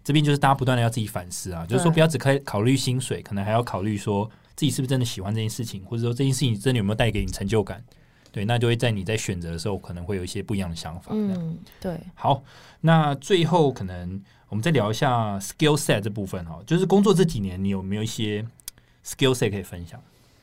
这边就是大家不断的要自己反思啊，就是说不要只开考虑薪水，可能还要考虑说。自己是不是真的喜欢这件事情，或者说这件事情真的有没有带给你成就感？对，那就会在你在选择的时候，可能会有一些不一样的想法。嗯，对。好，那最后可能我们再聊一下 skill set 这部分哈，就是工作这几年，你有没有一些 skill set 可以分享？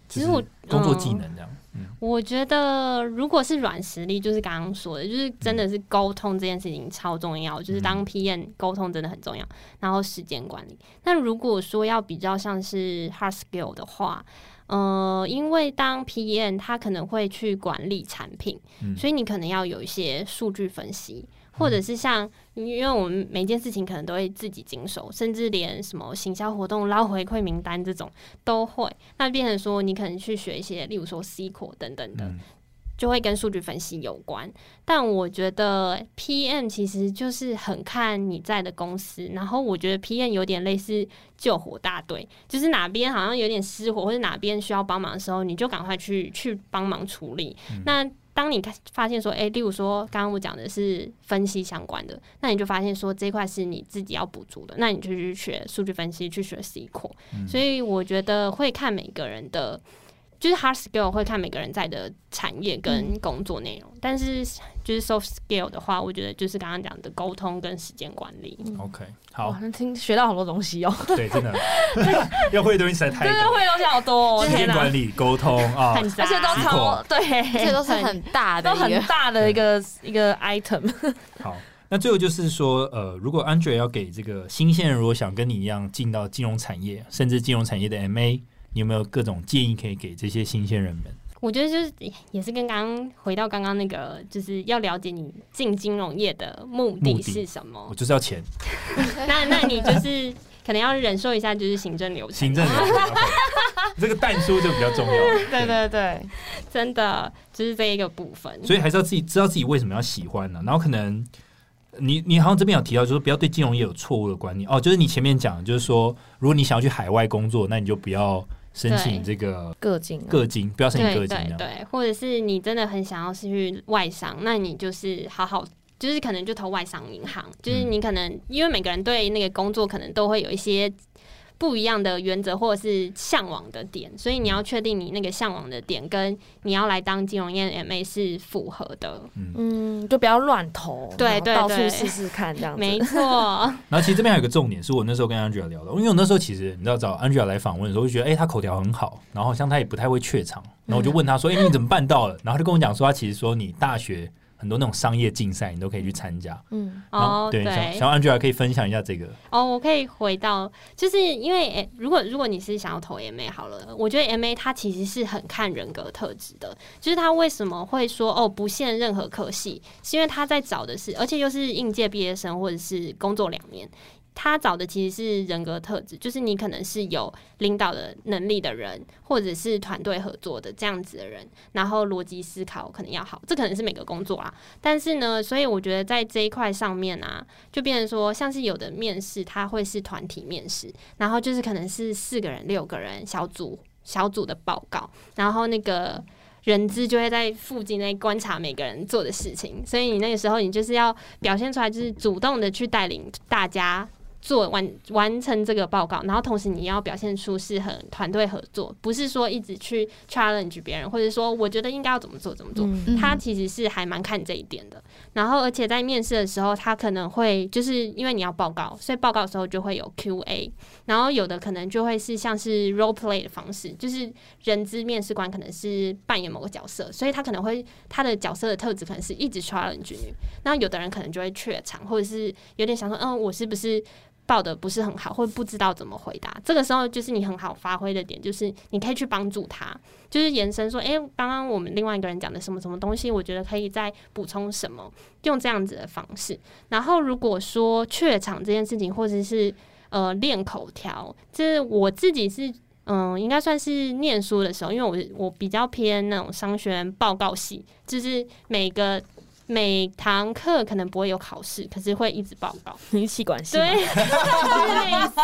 其实我工作技能这样，我觉得如果是软实力，就是刚刚说的，就是真的是沟通这件事情超重要，就是当 PM 沟通真的很重要。然后时间管理，那如果说要比较像是 hard skill 的话，呃，因为当 PM 他可能会去管理产品，所以你可能要有一些数据分析。或者是像，因为我们每件事情可能都会自己经手，甚至连什么行销活动捞回馈名单这种都会。那变成说，你可能去学一些，例如说 SQL 等等的，就会跟数据分析有关。但我觉得 PM 其实就是很看你在的公司，然后我觉得 PM 有点类似救火大队，就是哪边好像有点失火或者哪边需要帮忙的时候，你就赶快去去帮忙处理。那当你发现说，哎，例如说刚刚我讲的是分析相关的，那你就发现说这块是你自己要补足的，那你就去学数据分析，去学 SQL。所以我觉得会看每个人的。就是 hard skill 会看每个人在的产业跟工作内容，但是就是 soft skill 的话，我觉得就是刚刚讲的沟通跟时间管理。OK，好，听学到好多东西哦。对，真的 要会的东西实在太多，真的会东西好多。哦时间管理、沟通啊，而且都超对，这都是很大的、都很大的一个一个 item。好，那最后就是说，呃，如果 Andre 要给这个新鲜人，如果想跟你一样进到金融产业，甚至金融产业的 MA。你有没有各种建议可以给这些新鲜人们？我觉得就是也是跟刚刚回到刚刚那个，就是要了解你进金融业的目的是什么。我就是要钱。那那你就是可能要忍受一下，就是行政流程。行政流程，这个淡书就比较重要。对对对，真的就是这一个部分。所以还是要自己知道自己为什么要喜欢呢？然后可能你你好像这边有提到，就是不要对金融业有错误的观念哦。就是你前面讲，就是说如果你想要去海外工作，那你就不要。申请这个个金，个金不要申请个金对，或者是你真的很想要是去外商，那你就是好好，就是可能就投外商银行，就是你可能因为每个人对那个工作可能都会有一些。不一样的原则或者是向往的点，所以你要确定你那个向往的点跟你要来当金融业 MA 是符合的。嗯，就不要乱投，对对对，到处试试看这样子。没错。然后其实这边还有个重点，是我那时候跟 Angela 聊的，因为我那时候其实你知道找 Angela 来访问的时候，就觉得哎，他口条很好，然后像他也不太会怯场，然后我就问他说，哎，你怎么办到了？然后他就跟我讲说，他其实说你大学。很多那种商业竞赛，你都可以去参加。嗯，哦，对，小 Angela 可以分享一下这个。哦，我可以回到，就是因为，如果如果你是想要投 MA 好了，我觉得 MA 它其实是很看人格特质的。就是他为什么会说哦不限任何科系，是因为他在找的是，而且又是应届毕业生或者是工作两年。他找的其实是人格特质，就是你可能是有领导的能力的人，或者是团队合作的这样子的人，然后逻辑思考可能要好，这可能是每个工作啊。但是呢，所以我觉得在这一块上面啊，就变成说，像是有的面试他会是团体面试，然后就是可能是四个人、六个人小组小组的报告，然后那个人资就会在附近内观察每个人做的事情，所以你那个时候你就是要表现出来，就是主动的去带领大家。做完完成这个报告，然后同时你要表现出是很团队合作，不是说一直去 challenge 别人，或者说我觉得应该要怎么做怎么做。他其实是还蛮看这一点的。然后而且在面试的时候，他可能会就是因为你要报告，所以报告的时候就会有 Q&A。然后有的可能就会是像是 role play 的方式，就是人资面试官可能是扮演某个角色，所以他可能会他的角色的特质可能是一直 challenge 你。那有的人可能就会怯场，或者是有点想说，嗯，我是不是？报的不是很好，或不知道怎么回答，这个时候就是你很好发挥的点，就是你可以去帮助他，就是延伸说，诶，刚刚我们另外一个人讲的什么什么东西，我觉得可以再补充什么，用这样子的方式。然后如果说怯场这件事情，或者是呃练口条，这我自己是嗯，应该算是念书的时候，因为我我比较偏那种商学院报告系，就是每个。每堂课可能不会有考试，可是会一直报告。你气管系对，类 似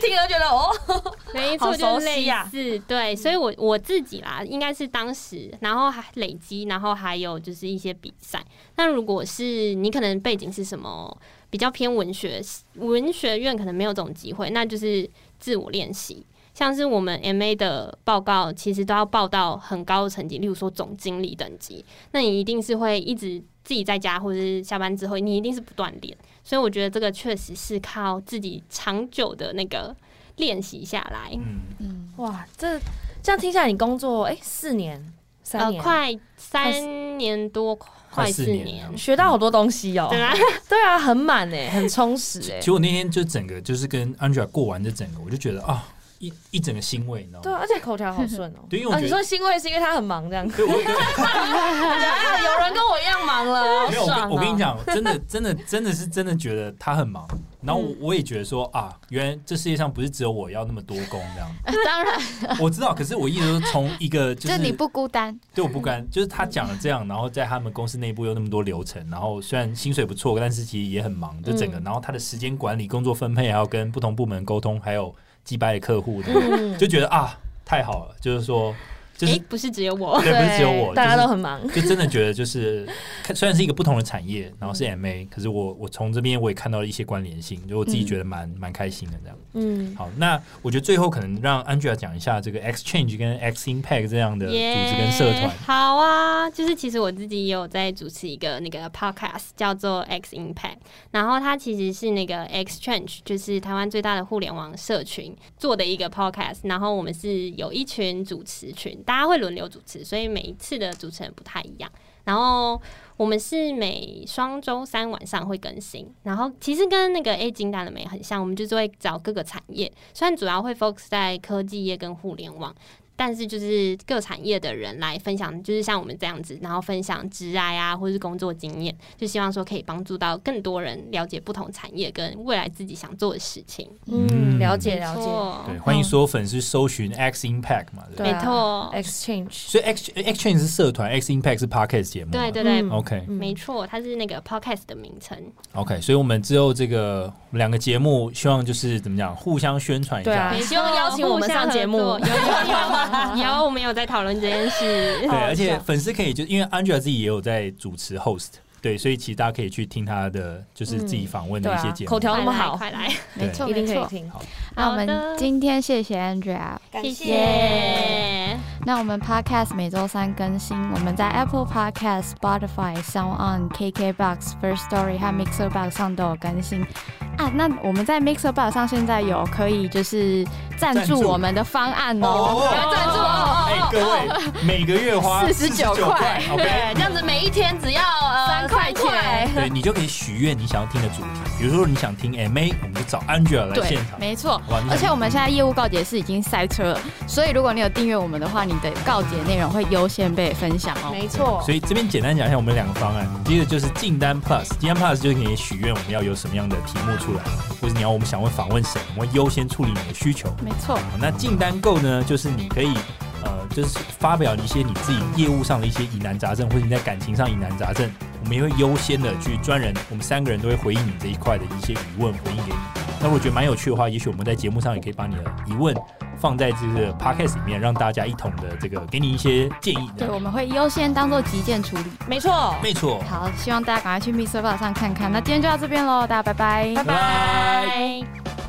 听了觉得哦，没错，就类似对，所以我我自己啦，应该是当时，然后还累积，然后还有就是一些比赛。那如果是你可能背景是什么比较偏文学，文学院可能没有这种机会，那就是自我练习。像是我们 M A 的报告，其实都要报到很高的成绩，例如说总经理等级，那你一定是会一直自己在家或者是下班之后，你一定是不断练。所以我觉得这个确实是靠自己长久的那个练习下来。嗯嗯。哇，这这样听下来，你工作哎四年、三年，快三年多，快四年，学到好多东西哦。对啊，对啊，很满哎，很充实哎。其实我那天就整个就是跟 Angela 过完这整个，我就觉得啊。一一整个欣慰，你知道吗？对，而且口条好顺哦。对，因为你说欣慰是因为他很忙这样。对，我 有人跟我一样忙了。没有，我跟你讲，真的，真的，真的是真的觉得他很忙。然后我也觉得说啊，原来这世界上不是只有我要那么多工这样。当然，我知道。可是我一直都从一个就是你不孤单，对我不孤单。就是他讲了这样，然后在他们公司内部有那么多流程，然后虽然薪水不错，但是其实也很忙，就整个。然后他的时间管理、工作分配，还要跟不同部门沟通，还有。击败客户，就觉得啊，太好了，就是说。就是不是只有我，对，不是只有我，大家都很忙。就真的觉得，就是 虽然是一个不同的产业，然后是 MA，可是我我从这边我也看到了一些关联性，就我自己觉得蛮蛮开心的这样。嗯，好，那我觉得最后可能让 Angela 讲一下这个 Exchange 跟 X Impact 这样的组织跟社团。好啊，就是其实我自己也有在主持一个那个 Podcast 叫做 X Impact，然后它其实是那个 Exchange，就是台湾最大的互联网社群做的一个 Podcast，然后我们是有一群主持群。大家会轮流主持，所以每一次的主持人不太一样。然后我们是每双周三晚上会更新。然后其实跟那个 A 金蛋的美很像，我们就是会找各个产业，虽然主要会 focus 在科技业跟互联网。但是就是各产业的人来分享，就是像我们这样子，然后分享职涯啊，或者是工作经验，就希望说可以帮助到更多人了解不同产业跟未来自己想做的事情。嗯，了解了解。对，欢迎所有粉丝搜寻 X Impact 嘛，对没错，Exchange。所以 X Exchange 是社团，X Impact 是 Podcast 节目。对对对，OK，没错，它是那个 Podcast 的名称。OK，所以我们之后这个两个节目，希望就是怎么讲，互相宣传一下，希望邀请我们上节目，有有有。有，我们有在讨论这件事。对，而且粉丝可以就因为 Angela 自己也有在主持 host，对，所以其实大家可以去听他的，就是自己访问的一些节目。口条那么好，快来，没错，一定可以听。好，那我们今天谢谢 Angela，谢谢。那我们 Podcast 每周三更新，我们在 Apple Podcast、Spotify、Sound On、KKBox、First Story 和 Mixer Box 上都有更新。啊，那我们在 Mixer Box 上现在有可以就是赞助我们的方案哦，赞助哦，哎，各位每个月花四十九块，OK，这样子每一天只要三块钱，对你就可以许愿你想要听的主题，比如说你想听 MA，我们就找 Angela 来现场，没错，而且我们现在业务告解是已经塞车了，所以如果你有订阅我们的话，你的告解内容会优先被分享哦，没错，所以这边简单讲一下我们两个方案，第一个就是进单 Plus，进单 Plus 就是可以许愿我们要有什么样的题目。出来，或者你要我们想问访问谁，我们会优先处理你的需求。没错，那进单购呢，就是你可以呃，就是发表一些你自己业务上的一些疑难杂症，或者你在感情上疑难杂症，我们也会优先的去专人，我们三个人都会回应你这一块的一些疑问，回应给你。那如果觉得蛮有趣的话，也许我们在节目上也可以把你的疑问。放在这个 podcast 里面，让大家一同的这个给你一些建议。对，我们会优先当做急件处理。没错，没错。好，希望大家赶快去 Mr. Bar 上看看。那今天就到这边喽，大家拜拜，拜拜。